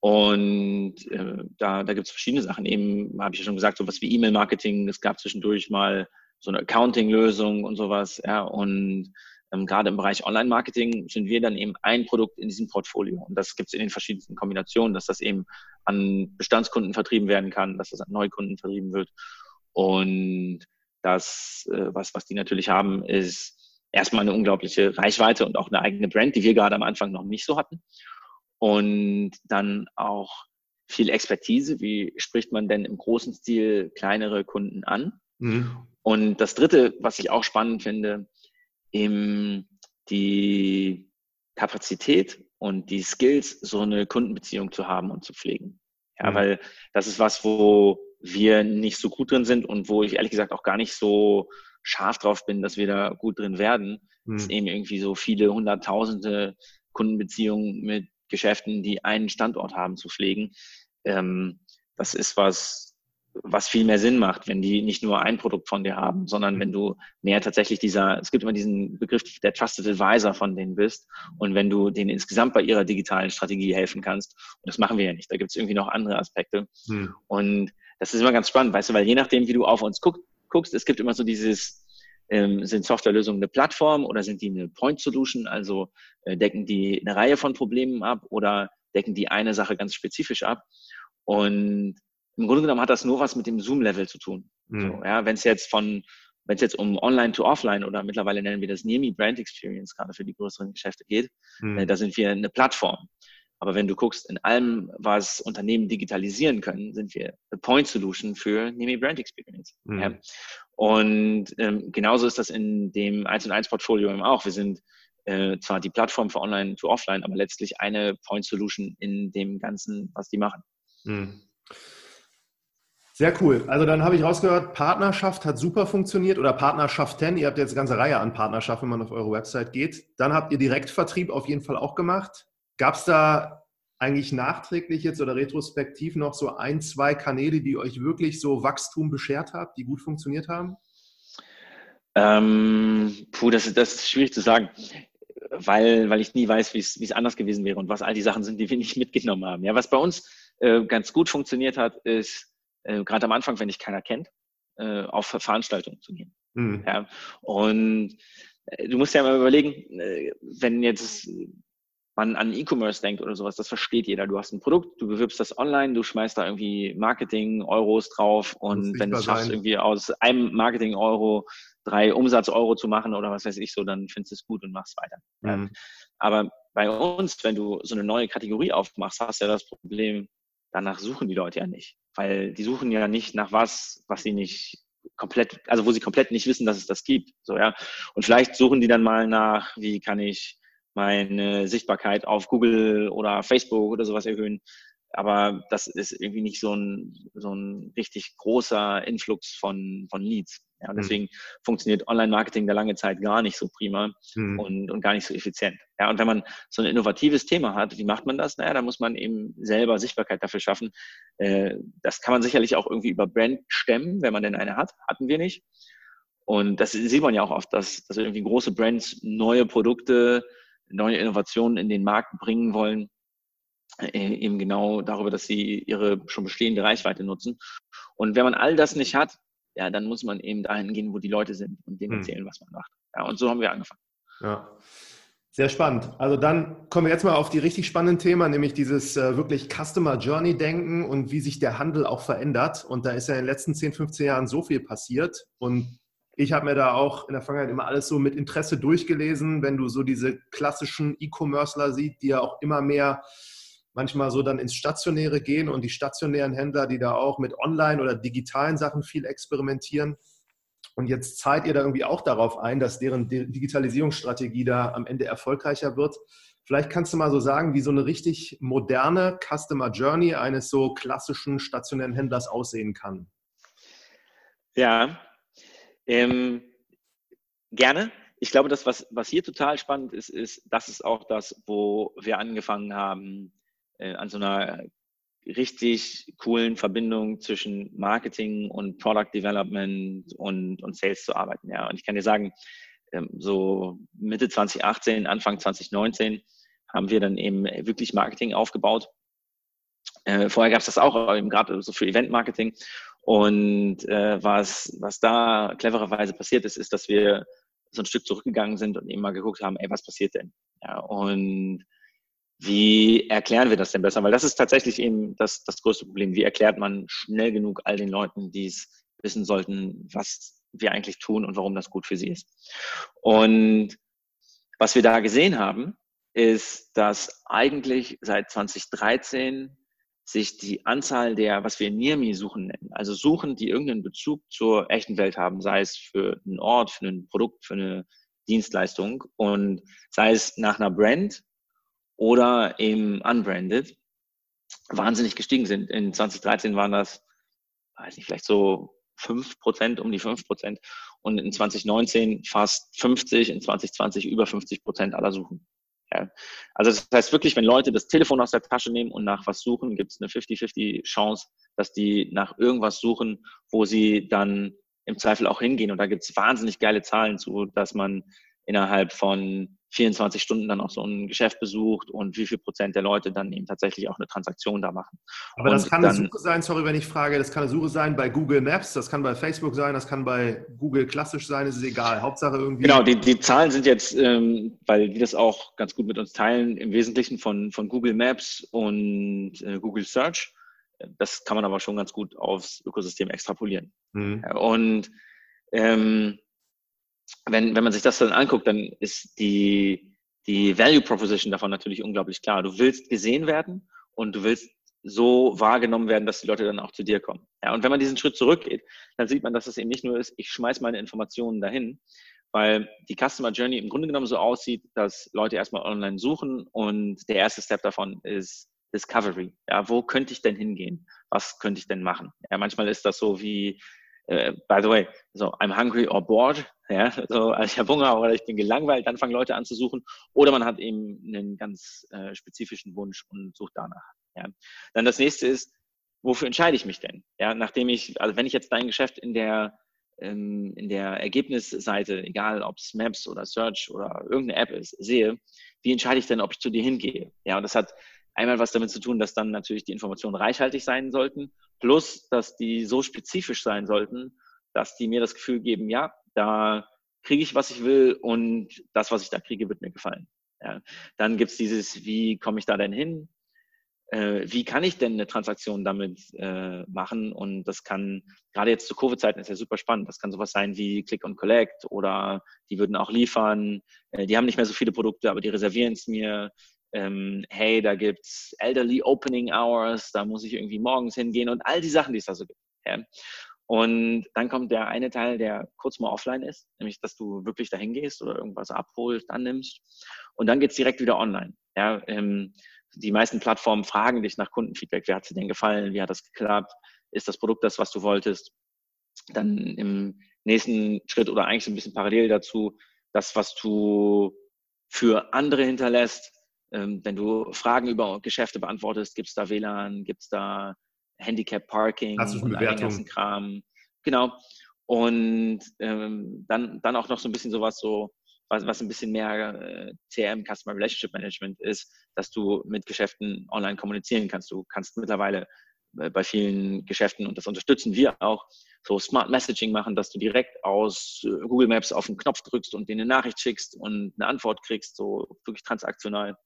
Und äh, da, da gibt es verschiedene Sachen. Eben habe ich ja schon gesagt, sowas wie E-Mail-Marketing. Es gab zwischendurch mal so eine Accounting-Lösung und sowas. Ja, und ähm, gerade im Bereich Online-Marketing sind wir dann eben ein Produkt in diesem Portfolio. Und das gibt es in den verschiedensten Kombinationen, dass das eben an Bestandskunden vertrieben werden kann, dass das an Neukunden vertrieben wird. Und das, äh, was, was die natürlich haben, ist erstmal eine unglaubliche Reichweite und auch eine eigene Brand, die wir gerade am Anfang noch nicht so hatten. Und dann auch viel Expertise. Wie spricht man denn im großen Stil kleinere Kunden an? Mhm. Und das Dritte, was ich auch spannend finde, eben die Kapazität und die Skills, so eine Kundenbeziehung zu haben und zu pflegen. Ja, mhm. weil das ist was, wo wir nicht so gut drin sind und wo ich ehrlich gesagt auch gar nicht so scharf drauf bin, dass wir da gut drin werden. Mhm. Es eben irgendwie so viele hunderttausende Kundenbeziehungen mit Geschäften, die einen Standort haben, zu pflegen. Ähm, das ist was, was viel mehr Sinn macht, wenn die nicht nur ein Produkt von dir haben, sondern wenn du mehr tatsächlich dieser, es gibt immer diesen Begriff der Trusted Advisor von denen bist und wenn du denen insgesamt bei ihrer digitalen Strategie helfen kannst, und das machen wir ja nicht, da gibt es irgendwie noch andere Aspekte. Hm. Und das ist immer ganz spannend, weißt du, weil je nachdem, wie du auf uns guck, guckst, es gibt immer so dieses, ähm, sind Softwarelösungen eine Plattform oder sind die eine Point Solution, also äh, decken die eine Reihe von Problemen ab oder decken die eine Sache ganz spezifisch ab. Und im Grunde genommen hat das nur was mit dem Zoom-Level zu tun. Mhm. So, ja, wenn es jetzt von, wenn es jetzt um Online to Offline oder mittlerweile nennen wir das NIMI Brand Experience gerade für die größeren Geschäfte geht, mhm. äh, da sind wir eine Plattform. Aber wenn du guckst, in allem, was Unternehmen digitalisieren können, sind wir eine Point Solution für NIMI Brand Experience. Mhm. Ja. Und ähm, genauso ist das in dem 1 und 1 Portfolio eben auch. Wir sind äh, zwar die Plattform für Online to Offline, aber letztlich eine Point Solution in dem Ganzen, was die machen. Mhm. Sehr cool. Also dann habe ich rausgehört, Partnerschaft hat super funktioniert oder Partnerschaften. Ihr habt jetzt eine ganze Reihe an Partnerschaften, wenn man auf eure Website geht. Dann habt ihr Direktvertrieb auf jeden Fall auch gemacht. Gab es da eigentlich nachträglich jetzt oder retrospektiv noch so ein, zwei Kanäle, die euch wirklich so Wachstum beschert habt, die gut funktioniert haben? Ähm, puh, das, das ist schwierig zu sagen, weil, weil ich nie weiß, wie es anders gewesen wäre und was all die Sachen sind, die wir [LAUGHS] nicht mitgenommen haben. Ja, was bei uns äh, ganz gut funktioniert hat, ist äh, gerade am Anfang, wenn dich keiner kennt, äh, auf Veranstaltungen zu gehen. Mhm. Ja, und äh, du musst ja mal überlegen, äh, wenn jetzt man an E-Commerce denkt oder sowas, das versteht jeder. Du hast ein Produkt, du bewirbst das online, du schmeißt da irgendwie Marketing, Euros drauf und wenn du es schaffst, irgendwie aus einem Marketing-Euro drei Umsatz-Euro zu machen oder was weiß ich so, dann findest du es gut und machst weiter. Mhm. Aber bei uns, wenn du so eine neue Kategorie aufmachst, hast du ja das Problem, danach suchen die Leute ja nicht. Weil die suchen ja nicht nach was, was sie nicht komplett, also wo sie komplett nicht wissen, dass es das gibt. So, ja. Und vielleicht suchen die dann mal nach, wie kann ich meine Sichtbarkeit auf Google oder Facebook oder sowas erhöhen. Aber das ist irgendwie nicht so ein, so ein richtig großer Influx von, von Leads. Ja, und hm. deswegen mhm. funktioniert Online-Marketing da lange Zeit gar nicht so prima mhm. und, und gar nicht so effizient. Ja, und wenn man so ein innovatives Thema hat, wie macht man das? Naja, da muss man eben selber Sichtbarkeit dafür schaffen. Äh, das kann man sicherlich auch irgendwie über Brand stemmen, wenn man denn eine hat. Hatten wir nicht. Und das sieht man ja auch oft, dass, dass irgendwie große Brands neue Produkte, neue Innovationen in den Markt bringen wollen, äh, eben genau darüber, dass sie ihre schon bestehende Reichweite nutzen. Und wenn man all das nicht hat, ja, dann muss man eben dahin gehen, wo die Leute sind und denen hm. erzählen, was man macht. Ja, und so haben wir angefangen. Ja. Sehr spannend. Also dann kommen wir jetzt mal auf die richtig spannenden Themen, nämlich dieses äh, wirklich Customer Journey Denken und wie sich der Handel auch verändert. Und da ist ja in den letzten 10, 15 Jahren so viel passiert. Und ich habe mir da auch in der Vergangenheit immer alles so mit Interesse durchgelesen, wenn du so diese klassischen E-Commercer siehst, die ja auch immer mehr manchmal so dann ins Stationäre gehen und die stationären Händler, die da auch mit Online- oder digitalen Sachen viel experimentieren. Und jetzt zahlt ihr da irgendwie auch darauf ein, dass deren Digitalisierungsstrategie da am Ende erfolgreicher wird. Vielleicht kannst du mal so sagen, wie so eine richtig moderne Customer Journey eines so klassischen stationären Händlers aussehen kann. Ja, ähm, gerne. Ich glaube, das, was, was hier total spannend ist, ist, das ist auch das, wo wir angefangen haben, äh, an so einer richtig coolen Verbindung zwischen Marketing und Product Development und, und Sales zu arbeiten. Ja, und ich kann dir sagen, ähm, so Mitte 2018, Anfang 2019 haben wir dann eben wirklich Marketing aufgebaut. Äh, vorher gab es das auch, eben gerade so für Event-Marketing. Und äh, was, was da clevererweise passiert ist, ist, dass wir so ein Stück zurückgegangen sind und eben mal geguckt haben, ey, was passiert denn? Ja, und wie erklären wir das denn besser? Weil das ist tatsächlich eben das, das größte Problem. Wie erklärt man schnell genug all den Leuten, die es wissen sollten, was wir eigentlich tun und warum das gut für sie ist? Und was wir da gesehen haben, ist, dass eigentlich seit 2013 sich die Anzahl der, was wir NIRMI-Suchen nennen, also Suchen, die irgendeinen Bezug zur echten Welt haben, sei es für einen Ort, für ein Produkt, für eine Dienstleistung und sei es nach einer Brand oder eben unbranded wahnsinnig gestiegen sind. In 2013 waren das, weiß nicht, vielleicht so 5 Prozent, um die 5 Prozent und in 2019 fast 50, in 2020 über 50 Prozent aller Suchen. Ja. Also das heißt wirklich, wenn Leute das Telefon aus der Tasche nehmen und nach was suchen, gibt es eine 50-50 Chance, dass die nach irgendwas suchen, wo sie dann im Zweifel auch hingehen. Und da gibt es wahnsinnig geile Zahlen zu, dass man innerhalb von 24 Stunden dann auch so ein Geschäft besucht und wie viel Prozent der Leute dann eben tatsächlich auch eine Transaktion da machen. Aber und das kann dann, eine Suche sein, sorry, wenn ich frage, das kann eine Suche sein bei Google Maps, das kann bei Facebook sein, das kann bei Google klassisch sein, es ist egal. Hauptsache irgendwie. Genau, die, die Zahlen sind jetzt, ähm, weil die das auch ganz gut mit uns teilen, im Wesentlichen von, von Google Maps und äh, Google Search. Das kann man aber schon ganz gut aufs Ökosystem extrapolieren. Mhm. Und ähm, wenn, wenn man sich das dann anguckt, dann ist die, die Value Proposition davon natürlich unglaublich klar. Du willst gesehen werden und du willst so wahrgenommen werden, dass die Leute dann auch zu dir kommen. Ja, und wenn man diesen Schritt zurückgeht, dann sieht man, dass es eben nicht nur ist, ich schmeiß meine Informationen dahin, weil die Customer Journey im Grunde genommen so aussieht, dass Leute erstmal online suchen und der erste Step davon ist Discovery. Ja, wo könnte ich denn hingehen? was könnte ich denn machen? Ja, manchmal ist das so wie, äh, by the way, so I'm hungry or bored, ja, so, also ich habe Hunger oder ich bin gelangweilt, dann fangen Leute an zu suchen. Oder man hat eben einen ganz äh, spezifischen Wunsch und sucht danach. Ja. Dann das nächste ist, wofür entscheide ich mich denn? Ja, nachdem ich, also wenn ich jetzt dein Geschäft in der ähm, in der Ergebnisseite, egal ob es Maps oder Search oder irgendeine App ist, sehe, wie entscheide ich denn, ob ich zu dir hingehe? Ja, und das hat einmal was damit zu tun, dass dann natürlich die Informationen reichhaltig sein sollten, plus, dass die so spezifisch sein sollten, dass die mir das Gefühl geben, ja, da kriege ich, was ich will und das, was ich da kriege, wird mir gefallen. Ja. Dann gibt's dieses, wie komme ich da denn hin? Äh, wie kann ich denn eine Transaktion damit äh, machen? Und das kann, gerade jetzt zu Covid-Zeiten ist ja super spannend. Das kann sowas sein wie Click und Collect oder die würden auch liefern. Äh, die haben nicht mehr so viele Produkte, aber die reservieren es mir. Ähm, hey, da gibt's Elderly Opening Hours, da muss ich irgendwie morgens hingehen und all die Sachen, die es da so gibt. Ja. Und dann kommt der eine Teil, der kurz mal offline ist, nämlich dass du wirklich dahin gehst oder irgendwas abholst, annimmst. Und dann geht's direkt wieder online. Ja, ähm, die meisten Plattformen fragen dich nach Kundenfeedback. Wer hat dir denn gefallen? Wie hat das geklappt? Ist das Produkt das, was du wolltest? Dann im nächsten Schritt oder eigentlich so ein bisschen parallel dazu, das, was du für andere hinterlässt. Ähm, wenn du Fragen über Geschäfte beantwortest, gibt es da WLAN, gibt es da Handicap Parking und den ganzen Kram. Genau. Und ähm, dann, dann auch noch so ein bisschen sowas so, was, was ein bisschen mehr äh, CRM, Customer Relationship Management ist, dass du mit Geschäften online kommunizieren kannst. Du kannst mittlerweile äh, bei vielen Geschäften, und das unterstützen wir auch, so Smart Messaging machen, dass du direkt aus äh, Google Maps auf den Knopf drückst und denen eine Nachricht schickst und eine Antwort kriegst, so wirklich transaktional,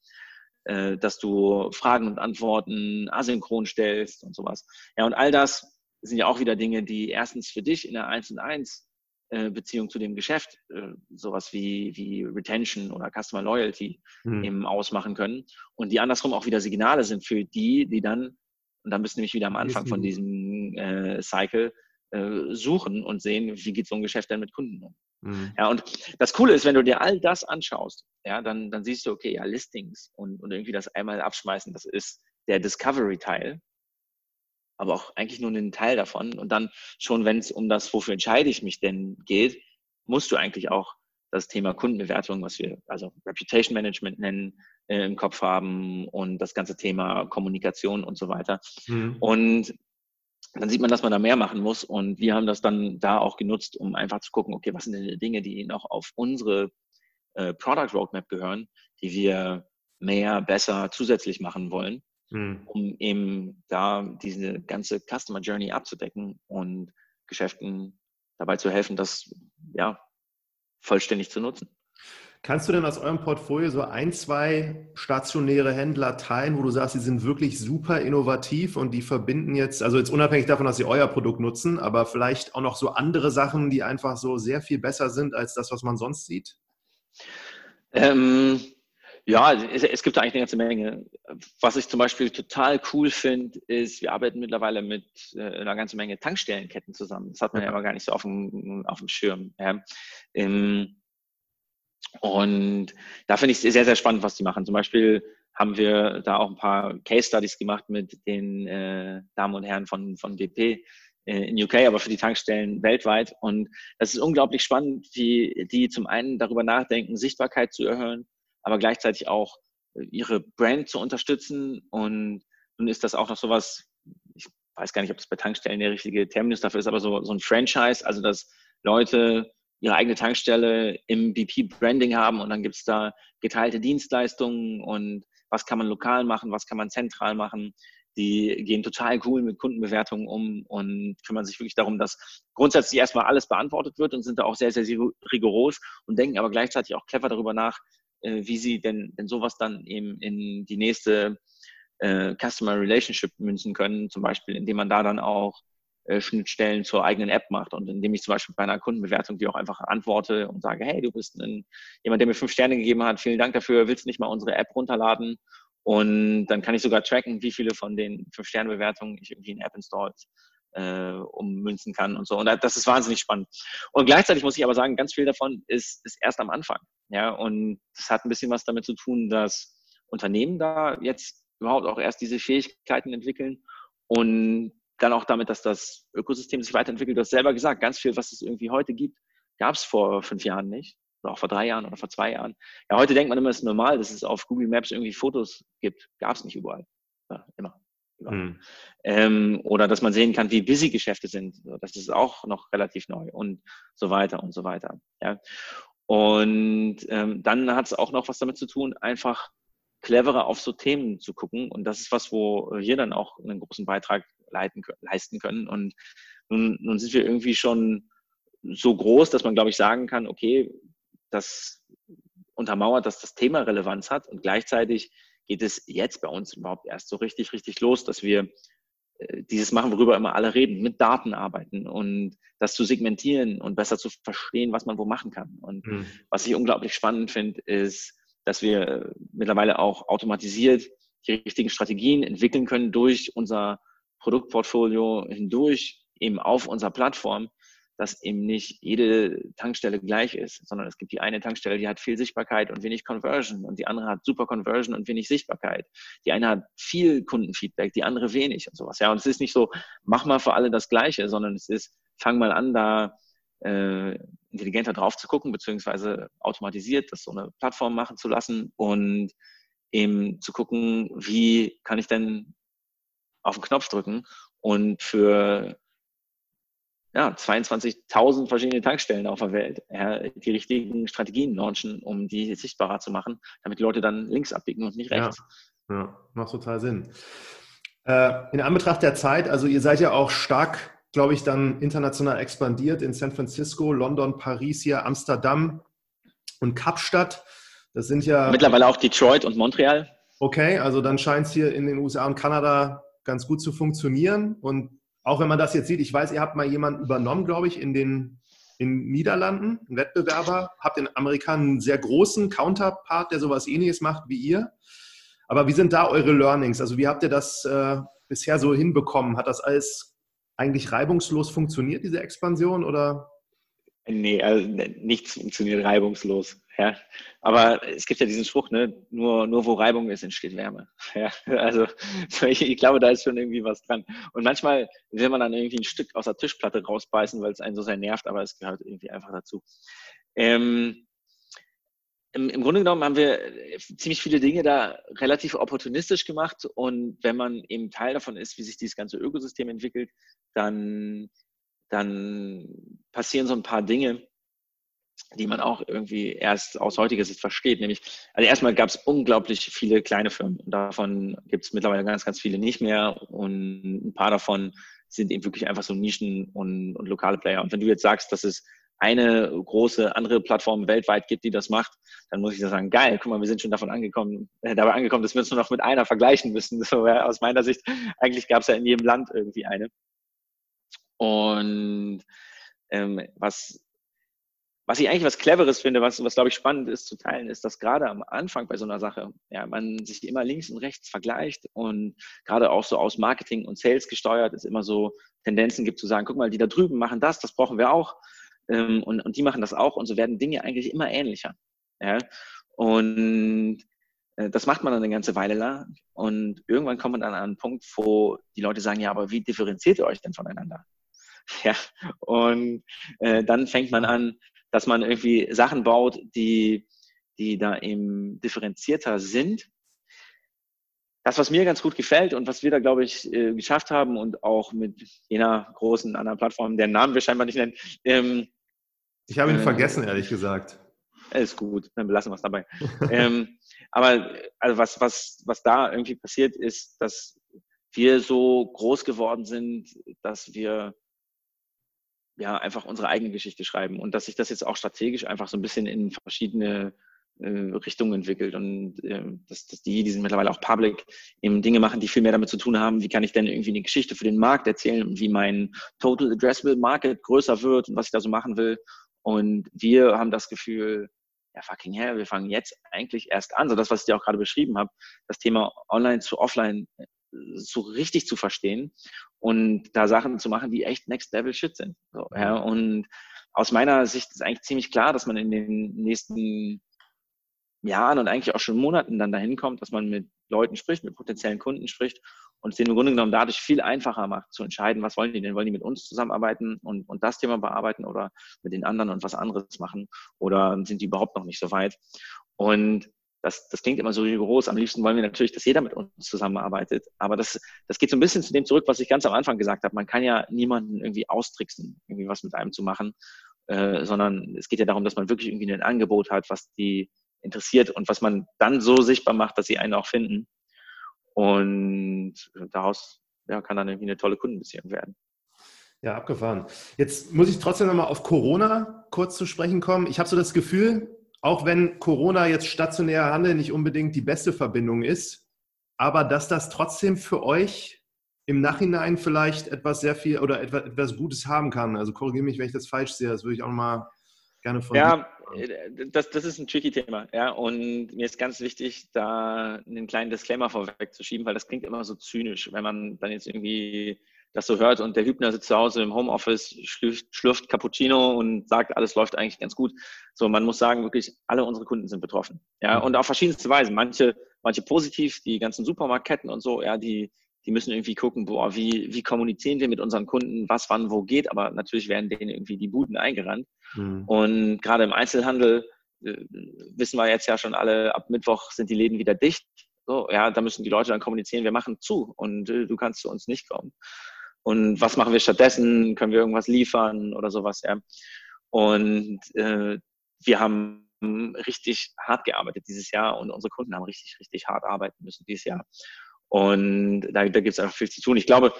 äh, dass du Fragen und Antworten asynchron stellst und sowas. Ja, und all das sind ja auch wieder Dinge, die erstens für dich in der 1 und 1 äh, Beziehung zu dem Geschäft, äh, sowas wie, wie Retention oder Customer Loyalty mhm. eben ausmachen können. Und die andersrum auch wieder Signale sind für die, die dann, und dann bist du nämlich wieder am Anfang von diesem äh, Cycle, äh, suchen und sehen, wie geht so ein Geschäft denn mit Kunden um. Mhm. Ja, und das Coole ist, wenn du dir all das anschaust, ja, dann, dann siehst du, okay, ja, Listings und, und irgendwie das einmal abschmeißen, das ist der Discovery-Teil aber auch eigentlich nur einen Teil davon. Und dann schon, wenn es um das, wofür entscheide ich mich denn geht, musst du eigentlich auch das Thema Kundenbewertung, was wir also Reputation Management nennen, äh, im Kopf haben und das ganze Thema Kommunikation und so weiter. Mhm. Und dann sieht man, dass man da mehr machen muss. Und wir haben das dann da auch genutzt, um einfach zu gucken, okay, was sind denn die Dinge, die noch auf unsere äh, Product Roadmap gehören, die wir mehr, besser zusätzlich machen wollen mhm. um eben da diese ganze Customer Journey abzudecken und Geschäften dabei zu helfen, das ja vollständig zu nutzen. Kannst du denn aus eurem Portfolio so ein, zwei stationäre Händler teilen, wo du sagst, sie sind wirklich super innovativ und die verbinden jetzt, also jetzt unabhängig davon, dass sie euer Produkt nutzen, aber vielleicht auch noch so andere Sachen, die einfach so sehr viel besser sind als das, was man sonst sieht? Ähm, ja, es, es, gibt da eigentlich eine ganze Menge. Was ich zum Beispiel total cool finde, ist, wir arbeiten mittlerweile mit äh, einer ganzen Menge Tankstellenketten zusammen. Das hat man ja immer gar nicht so auf dem, auf dem Schirm. Ja. Ähm, und da finde ich es sehr, sehr spannend, was die machen. Zum Beispiel haben wir da auch ein paar Case Studies gemacht mit den äh, Damen und Herren von, von BP äh, in UK, aber für die Tankstellen weltweit. Und das ist unglaublich spannend, wie die zum einen darüber nachdenken, Sichtbarkeit zu erhöhen, aber gleichzeitig auch äh, ihre Brand zu unterstützen. Und nun ist das auch noch sowas, ich weiß gar nicht, ob das bei Tankstellen der richtige Terminus dafür ist, aber so, so ein Franchise, also dass Leute ihre eigene Tankstelle im BP-Branding haben und dann gibt es da geteilte Dienstleistungen und was kann man lokal machen, was kann man zentral machen. Die gehen total cool mit Kundenbewertungen um und kümmern sich wirklich darum, dass grundsätzlich erstmal alles beantwortet wird und sind da auch sehr, sehr rigoros und denken aber gleichzeitig auch clever darüber nach, äh, wie sie denn, denn sowas dann eben in die nächste äh, Customer Relationship münzen können, zum Beispiel, indem man da dann auch Schnittstellen zur eigenen App macht und indem ich zum Beispiel bei einer Kundenbewertung die auch einfach antworte und sage, hey, du bist ein, jemand, der mir fünf Sterne gegeben hat, vielen Dank dafür, willst du nicht mal unsere App runterladen? Und dann kann ich sogar tracken, wie viele von den fünf Sterne Bewertungen ich irgendwie in App installed äh, ummünzen kann und so. Und das ist wahnsinnig spannend. Und gleichzeitig muss ich aber sagen, ganz viel davon ist, ist erst am Anfang. Ja, und das hat ein bisschen was damit zu tun, dass Unternehmen da jetzt überhaupt auch erst diese Fähigkeiten entwickeln und dann auch damit, dass das Ökosystem sich weiterentwickelt. Du hast selber gesagt, ganz viel, was es irgendwie heute gibt, gab es vor fünf Jahren nicht. Oder auch vor drei Jahren oder vor zwei Jahren. Ja, heute denkt man immer, es ist normal, dass es auf Google Maps irgendwie Fotos gibt. Gab es nicht überall. Ja, immer. Mhm. Ähm, oder dass man sehen kann, wie busy Geschäfte sind. Das ist auch noch relativ neu und so weiter und so weiter. Ja. Und ähm, dann hat es auch noch was damit zu tun, einfach cleverer auf so Themen zu gucken. Und das ist was, wo wir dann auch einen großen Beitrag leiten, leisten können. Und nun, nun sind wir irgendwie schon so groß, dass man, glaube ich, sagen kann, okay, das untermauert, dass das Thema Relevanz hat und gleichzeitig geht es jetzt bei uns überhaupt erst so richtig, richtig los, dass wir äh, dieses machen, worüber immer alle reden, mit Daten arbeiten und das zu segmentieren und besser zu verstehen, was man wo machen kann. Und mhm. was ich unglaublich spannend finde, ist, dass wir mittlerweile auch automatisiert die richtigen Strategien entwickeln können durch unser Produktportfolio hindurch, eben auf unserer Plattform, dass eben nicht jede Tankstelle gleich ist, sondern es gibt die eine Tankstelle, die hat viel Sichtbarkeit und wenig Conversion und die andere hat super Conversion und wenig Sichtbarkeit. Die eine hat viel Kundenfeedback, die andere wenig und sowas. Ja, und es ist nicht so, mach mal für alle das Gleiche, sondern es ist, fang mal an, da äh, intelligenter drauf zu gucken, beziehungsweise automatisiert das so eine Plattform machen zu lassen und eben zu gucken, wie kann ich denn auf den Knopf drücken und für ja, 22.000 verschiedene Tankstellen auf der Welt ja, die richtigen Strategien launchen, um die sichtbarer zu machen, damit die Leute dann links abbiegen und nicht rechts. Ja, ja macht total Sinn. Äh, in Anbetracht der Zeit, also ihr seid ja auch stark, glaube ich, dann international expandiert in San Francisco, London, Paris, hier Amsterdam und Kapstadt. Das sind ja. Mittlerweile auch Detroit und Montreal. Okay, also dann scheint es hier in den USA und Kanada ganz gut zu funktionieren. Und auch wenn man das jetzt sieht, ich weiß, ihr habt mal jemanden übernommen, glaube ich, in den in Niederlanden, einen Wettbewerber, habt in Amerika einen sehr großen Counterpart, der sowas ähnliches macht wie ihr. Aber wie sind da eure Learnings? Also wie habt ihr das äh, bisher so hinbekommen? Hat das alles eigentlich reibungslos funktioniert, diese Expansion? Oder Nee, also ne, nichts funktioniert reibungslos. Ja. Aber es gibt ja diesen Spruch, ne, nur, nur wo Reibung ist, entsteht Wärme. [LAUGHS] Ja. Also [LAUGHS] ich, ich glaube, da ist schon irgendwie was dran. Und manchmal will man dann irgendwie ein Stück aus der Tischplatte rausbeißen, weil es einen so sehr nervt, aber es gehört irgendwie einfach dazu. Ähm, im, Im Grunde genommen haben wir ziemlich viele Dinge da relativ opportunistisch gemacht. Und wenn man eben Teil davon ist, wie sich dieses ganze Ökosystem entwickelt, dann dann passieren so ein paar Dinge, die man auch irgendwie erst aus heutiger Sicht versteht. Nämlich, also erstmal gab es unglaublich viele kleine Firmen und davon gibt es mittlerweile ganz, ganz viele nicht mehr und ein paar davon sind eben wirklich einfach so Nischen und, und lokale Player. Und wenn du jetzt sagst, dass es eine große andere Plattform weltweit gibt, die das macht, dann muss ich da sagen, geil, guck mal, wir sind schon davon angekommen, äh, dabei angekommen, dass wir uns nur noch mit einer vergleichen müssen. [LAUGHS] So, ja, aus meiner Sicht, eigentlich gab es ja in jedem Land irgendwie eine. Und ähm, was, was ich eigentlich was Cleveres finde, was, was glaube ich spannend ist zu teilen, ist, dass gerade am Anfang bei so einer Sache, ja, man sich immer links und rechts vergleicht und gerade auch so aus Marketing und Sales gesteuert es immer so Tendenzen gibt zu sagen, guck mal, die da drüben machen das, das brauchen wir auch ähm, und, und die machen das auch und so werden Dinge eigentlich immer ähnlicher. Ja? Und äh, das macht man dann eine ganze Weile lang und irgendwann kommt man dann an einen Punkt, wo die Leute sagen, ja, aber wie differenziert ihr euch denn voneinander? [LAUGHS] Ja, und äh, dann fängt man an, dass man irgendwie Sachen baut, die, die da eben differenzierter sind. Das, was mir ganz gut gefällt und was wir da, glaube ich, äh, geschafft haben und auch mit jener großen anderen Plattform, deren Namen wir scheinbar nicht nennen. Ähm, ich habe ihn äh, vergessen, ehrlich gesagt. Ist gut, dann belassen wir es dabei. [LAUGHS] ähm, aber also was, was, was da irgendwie passiert ist, dass wir so groß geworden sind, dass wir ja, einfach unsere eigene Geschichte schreiben und dass sich das jetzt auch strategisch einfach so ein bisschen in verschiedene äh, Richtungen entwickelt und äh, dass, dass die, die sind mittlerweile auch public, eben Dinge machen, die viel mehr damit zu tun haben, wie kann ich denn irgendwie eine Geschichte für den Markt erzählen und wie mein Total Addressable Market größer wird und was ich da so machen will. Und wir haben das Gefühl, ja, fucking hell, wir fangen jetzt eigentlich erst an. So das, was ich dir auch gerade beschrieben habe, das Thema Online zu Offline so richtig zu verstehen und da Sachen zu machen, die echt Next Level Shit sind. So, ja, und aus meiner Sicht ist eigentlich ziemlich klar, dass man in den nächsten Jahren und eigentlich auch schon Monaten dann dahin kommt, dass man mit Leuten spricht, mit potenziellen Kunden spricht und es denen im Grunde genommen dadurch viel einfacher macht zu entscheiden, was wollen die denn? Wollen die mit uns zusammenarbeiten und, und das Thema bearbeiten oder mit den anderen und was anderes machen oder sind die überhaupt noch nicht so weit? Und das, das klingt immer so rigoros. Am liebsten wollen wir natürlich, dass jeder mit uns zusammenarbeitet. Aber das, das geht so ein bisschen zu dem zurück, was ich ganz am Anfang gesagt habe. Man kann ja niemanden irgendwie austricksen, irgendwie was mit einem zu machen, äh, sondern es geht ja darum, dass man wirklich irgendwie ein Angebot hat, was die interessiert und was man dann so sichtbar macht, dass sie einen auch finden. Und daraus ja, kann dann irgendwie eine tolle Kundenbeziehung werden. Ja, abgefahren. Jetzt muss ich trotzdem nochmal auf Corona kurz zu sprechen kommen. Ich habe so das Gefühl, auch wenn Corona jetzt stationärer Handel nicht unbedingt die beste Verbindung ist, aber dass das trotzdem für euch im Nachhinein vielleicht etwas sehr viel oder etwas, etwas Gutes haben kann. Also korrigiere mich, wenn ich das falsch sehe. Das würde ich auch mal gerne von. Ja, äh, das, das ist ein tricky Thema. Ja, und mir ist ganz wichtig, da einen kleinen Disclaimer vorwegzuschieben, weil das klingt immer so zynisch, wenn man dann jetzt irgendwie das so hört und der Hübner sitzt zu Hause im Homeoffice, schlürft, schlürft Cappuccino und sagt, alles läuft eigentlich ganz gut. So, man muss sagen, wirklich alle unsere Kunden sind betroffen. Ja, und auf verschiedenste Weisen. Manche, manche positiv, die ganzen Supermarktketten und so, ja, die, die müssen irgendwie gucken, boah, wie, wie kommunizieren wir mit unseren Kunden, was wann wo geht, aber natürlich werden denen irgendwie die Buden eingerannt. Mhm. Und gerade im Einzelhandel äh, wissen wir jetzt ja schon alle, ab Mittwoch sind die Läden wieder dicht. So, ja, da müssen die Leute dann kommunizieren, wir machen zu und äh, du kannst zu uns nicht kommen. Und was machen wir stattdessen? Können wir irgendwas liefern oder sowas? Ja. Und äh, wir haben richtig hart gearbeitet dieses Jahr und unsere Kunden haben richtig, richtig hart arbeiten müssen dieses Jahr. Und da, da gibt es einfach viel zu tun. Ich glaube,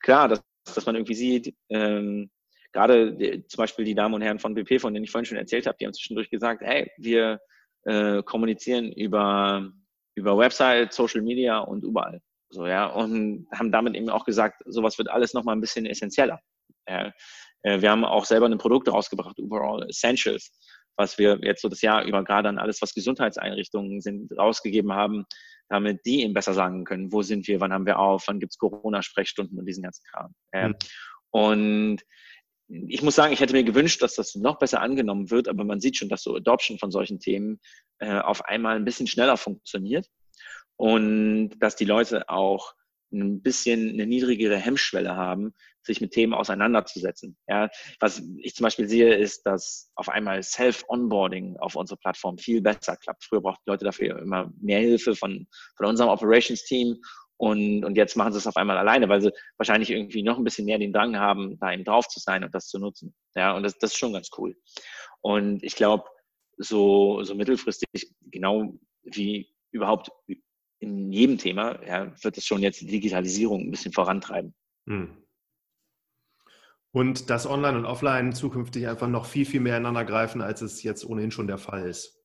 klar, dass, dass man irgendwie sieht, ähm, gerade die, zum Beispiel die Damen und Herren von BP, von denen ich vorhin schon erzählt habe, die haben zwischendurch gesagt, hey, wir äh, kommunizieren über, über Website, Social Media und überall. So, ja, und haben damit eben auch gesagt, sowas wird alles nochmal ein bisschen essentieller. Ja, äh, wir haben auch selber ein Produkt rausgebracht, Overall Essentials, was wir jetzt so das Jahr über gerade an alles, was Gesundheitseinrichtungen sind, rausgegeben haben, damit die eben besser sagen können, wo sind wir, wann haben wir auf, wann gibt es Corona-Sprechstunden und diesen ganzen Kram. Mhm. Und ich muss sagen, ich hätte mir gewünscht, dass das noch besser angenommen wird, aber man sieht schon, dass so Adoption von solchen Themen äh, auf einmal ein bisschen schneller funktioniert und dass die Leute auch ein bisschen eine niedrigere Hemmschwelle haben, sich mit Themen auseinanderzusetzen. Ja, was ich zum Beispiel sehe, ist, dass auf einmal Self-Onboarding auf unserer Plattform viel besser klappt. Früher brauchten Leute dafür immer mehr Hilfe von, von unserem Operations-Team und, und jetzt machen sie es auf einmal alleine, weil sie wahrscheinlich irgendwie noch ein bisschen mehr den Drang haben, da eben drauf zu sein und das zu nutzen. Ja, und das, das ist schon ganz cool. Und ich glaube, so, so mittelfristig, genau wie überhaupt in jedem Thema ja, wird es schon jetzt die Digitalisierung ein bisschen vorantreiben. Hm. Und dass Online und Offline zukünftig einfach noch viel, viel mehr ineinander greifen, als es jetzt ohnehin schon der Fall ist.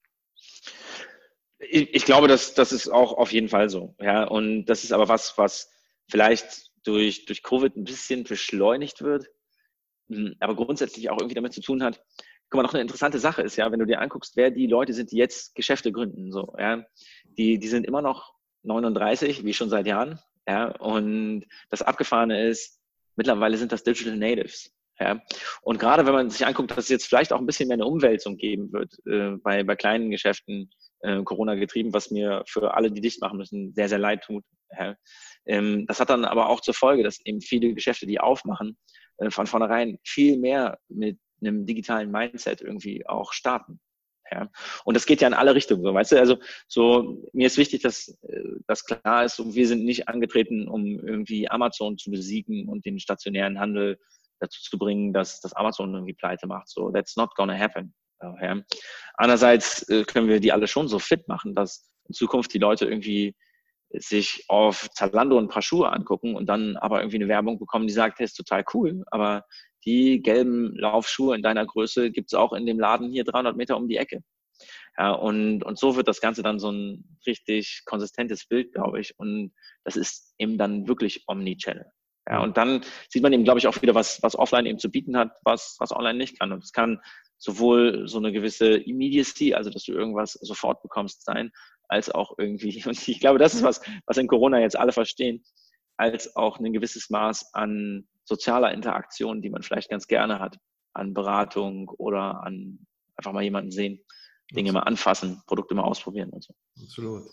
Ich, ich glaube, dass das ist auch auf jeden Fall so. Ja, und das ist aber was, was vielleicht durch, durch Covid ein bisschen beschleunigt wird, hm, aber grundsätzlich auch irgendwie damit zu tun hat. Guck mal, noch eine interessante Sache ist ja, wenn du dir anguckst, wer die Leute sind, die jetzt Geschäfte gründen, so, ja, die, die sind immer noch 39, wie schon seit Jahren. Ja, und das Abgefahrene ist, mittlerweile sind das Digital Natives. Ja, und gerade wenn man sich anguckt, dass es jetzt vielleicht auch ein bisschen mehr eine Umwälzung geben wird äh, bei, bei kleinen Geschäften, äh, Corona getrieben, was mir für alle, die dicht machen müssen, sehr, sehr leid tut. Ja. Ähm, das hat dann aber auch zur Folge, dass eben viele Geschäfte, die aufmachen, äh, von vornherein viel mehr mit einem digitalen Mindset irgendwie auch starten. Ja. Und das geht ja in alle Richtungen, so, weißt du? Also, so, mir ist wichtig, dass äh, das klar ist, und wir sind nicht angetreten, um irgendwie Amazon zu besiegen und den stationären Handel dazu zu bringen, dass, dass Amazon irgendwie pleite macht. So, that's not gonna happen. Ja. Andererseits äh, können wir die alle schon so fit machen, dass in Zukunft die Leute irgendwie sich auf Zalando ein paar Schuhe angucken und dann aber irgendwie eine Werbung bekommen, die sagt, hey, ist total cool, aber die gelben Laufschuhe in deiner Größe gibt es auch in dem Laden hier 300 Meter um die Ecke. Ja, und, und so wird das Ganze dann so ein richtig konsistentes Bild, glaube ich. Und das ist eben dann wirklich Omni-Channel. Ja, und dann sieht man eben, glaube ich, auch wieder, was, was offline eben zu bieten hat, was, was online nicht kann. Und es kann sowohl so eine gewisse Immediacy, also dass du irgendwas sofort bekommst, sein, als auch irgendwie, [LAUGHS] und ich glaube, das ist was, was in Corona jetzt alle verstehen, als auch ein gewisses Maß an sozialer Interaktion, die man vielleicht ganz gerne hat, an Beratung oder an einfach mal jemanden sehen, Dinge mal anfassen, Produkte mal ausprobieren und so. Absolut.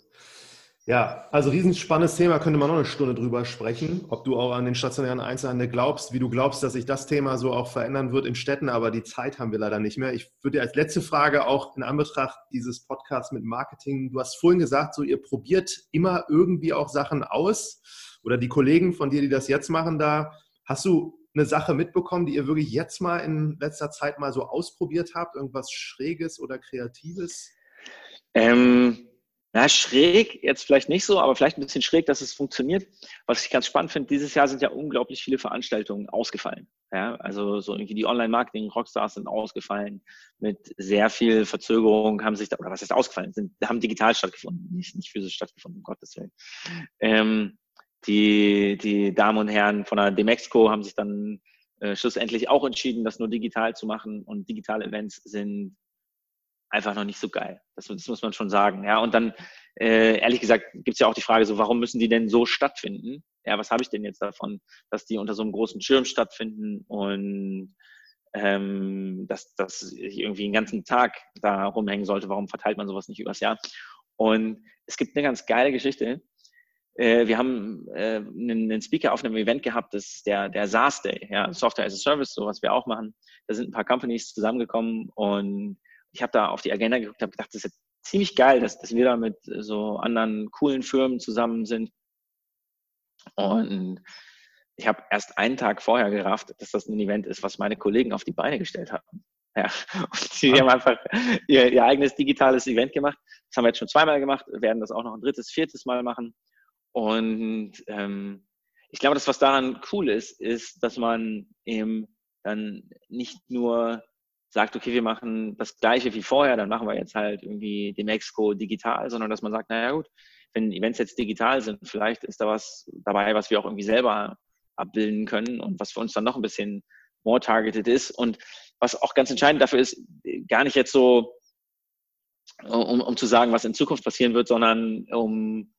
Ja, also riesenspannendes Thema, könnte man noch eine Stunde drüber sprechen, ob du auch an den stationären Einzelhandel glaubst, wie du glaubst, dass sich das Thema so auch verändern wird in Städten, aber die Zeit haben wir leider nicht mehr. Ich würde dir als letzte Frage auch in Anbetracht dieses Podcasts mit Marketing, du hast vorhin gesagt, so ihr probiert immer irgendwie auch Sachen aus oder die Kollegen von dir, die das jetzt machen da, hast du eine Sache mitbekommen, die ihr wirklich jetzt mal in letzter Zeit mal so ausprobiert habt, irgendwas Schräges oder Kreatives? Ähm na, schräg, jetzt vielleicht nicht so, aber vielleicht ein bisschen schräg, dass es funktioniert. Was ich ganz spannend finde, dieses Jahr sind ja unglaublich viele Veranstaltungen ausgefallen. Ja, also so irgendwie die Online-Marketing-Rockstars sind ausgefallen. Mit sehr viel Verzögerung haben sich, da, oder was heißt ausgefallen, sind, haben digital stattgefunden, nicht, nicht physisch stattgefunden, um Gottes Willen. Ähm, die, die Damen und Herren von der Demexco haben sich dann äh, schlussendlich auch entschieden, das nur digital zu machen. Und digitale Events sind einfach noch nicht so geil. Das, das muss man schon sagen. Ja, und dann, äh, ehrlich gesagt, gibt es ja auch die Frage, so, warum müssen die denn so stattfinden? Ja, was habe ich denn jetzt davon, dass die unter so einem großen Schirm stattfinden und ähm, dass, dass ich irgendwie einen ganzen Tag da rumhängen sollte? Warum verteilt man sowas nicht übers Jahr? Und es gibt eine ganz geile Geschichte. Äh, wir haben äh, einen, einen, Speaker auf einem Event gehabt, das ist der, der SaaS Day, ja, Software as a Service, so was wir auch machen. Da sind ein paar Companies zusammengekommen und ich habe da auf die Agenda geguckt, habe gedacht, das ist ja ziemlich geil, dass, dass wir da mit so anderen coolen Firmen zusammen sind. Und ich habe erst einen Tag vorher gerafft, dass das ein Event ist, was meine Kollegen auf die Beine gestellt haben. Ja, und die haben einfach ihr, ihr, eigenes digitales Event gemacht. Das haben wir jetzt schon zweimal gemacht, werden das auch noch ein drittes, viertes Mal machen. Und ähm, ich glaube, das, was daran cool ist, ist, dass man eben dann nicht nur sagt, okay, wir machen das gleiche wie vorher, dann machen wir jetzt halt irgendwie die Mexiko digital, sondern dass man sagt, naja gut, wenn Events jetzt digital sind, vielleicht ist da was dabei, was wir auch irgendwie selber abbilden können und was für uns dann noch ein bisschen more targeted ist. Und was auch ganz entscheidend dafür ist, gar nicht jetzt so, um, um zu sagen, was in Zukunft passieren wird, sondern um,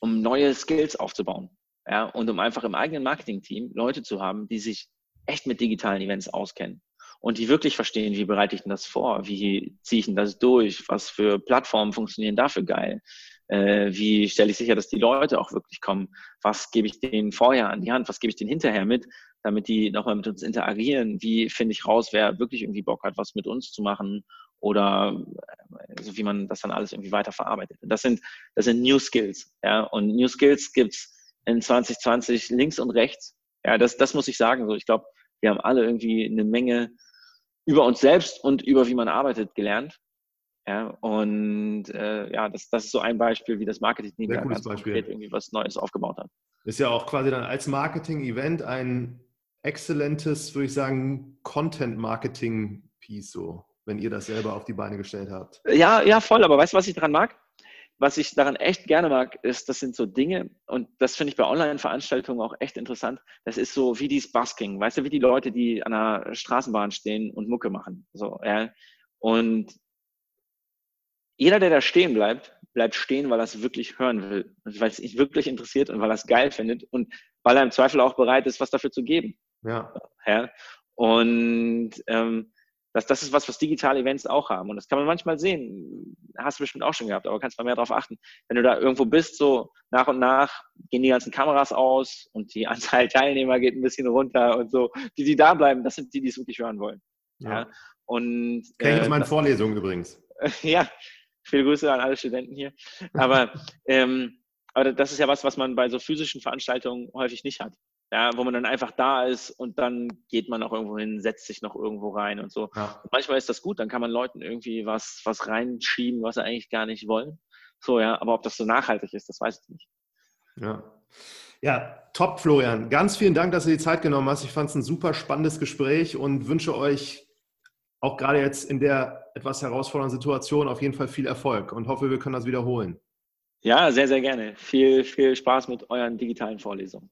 um neue Skills aufzubauen. Ja, und um einfach im eigenen Marketing-Team Leute zu haben, die sich echt mit digitalen Events auskennen und die wirklich verstehen, wie bereite ich denn das vor, wie ziehe ich denn das durch, was für Plattformen funktionieren dafür geil, äh, wie stelle ich sicher, dass die Leute auch wirklich kommen, was gebe ich denen vorher an die Hand, was gebe ich denen hinterher mit, damit die nochmal mit uns interagieren, wie finde ich raus, wer wirklich irgendwie Bock hat, was mit uns zu machen oder also wie man das dann alles irgendwie weiter verarbeitet. Das sind, das sind New Skills, ja, und New Skills gibt's in 2020 links und rechts. Ja, das, das muss ich sagen. So, ich glaube, wir haben alle irgendwie eine Menge über uns selbst und über wie man arbeitet gelernt. Ja, und äh, ja, das, das ist so ein Beispiel, wie das Marketing-Team da ganz Beispiel. konkret irgendwie was Neues aufgebaut hat. Ist ja auch quasi dann als Marketing-Event ein exzellentes, würde ich sagen, Content-Marketing-Piece, so, wenn ihr das selber auf die Beine gestellt habt. Ja, ja, voll. Aber weißt du, was ich daran mag? was ich daran echt gerne mag, ist, das sind so Dinge, und das finde ich bei Online-Veranstaltungen auch echt interessant. Das ist so wie dieses Busking, weißt du, wie die Leute, die an der Straßenbahn stehen und Mucke machen. So, ja. Und jeder, der da stehen bleibt, bleibt stehen, weil er es wirklich hören will, weil es ihn wirklich interessiert und weil er es geil findet und weil er im Zweifel auch bereit ist, was dafür zu geben. Ja. ja. Und ähm, das, das ist was, was digitale Events auch haben. Und das kann man manchmal sehen. Hast du bestimmt auch schon gehabt, aber kannst mal mehr darauf achten. Wenn du da irgendwo bist, so nach und nach gehen die ganzen Kameras aus und die [LAUGHS] Anzahl Teilnehmer geht ein bisschen runter und so. Die, die da bleiben, das sind die, die es wirklich hören wollen. Ja. ja. Und, Kenne ich aus äh, meinen Vorlesungen übrigens. [LAUGHS] ja, viele Grüße an alle Studenten hier. Aber, [LAUGHS] ähm, aber das ist ja was, was man bei so physischen Veranstaltungen häufig nicht hat ja, wo man dann einfach da ist und dann geht man auch irgendwo hin, setzt sich noch irgendwo rein und so. Ja. Und manchmal ist das gut, dann kann man Leuten irgendwie was, was reinschieben, was sie eigentlich gar nicht wollen. So, ja, aber ob das so nachhaltig ist, das weiß ich nicht. Ja. Ja, top, Florian. Ganz vielen Dank, dass du die Zeit genommen hast. Ich fand es ein super spannendes Gespräch und wünsche euch auch gerade jetzt in der etwas herausfordernden Situation auf jeden Fall viel Erfolg und hoffe, wir können das wiederholen. Ja, sehr, sehr gerne. Viel, viel Spaß mit euren digitalen Vorlesungen.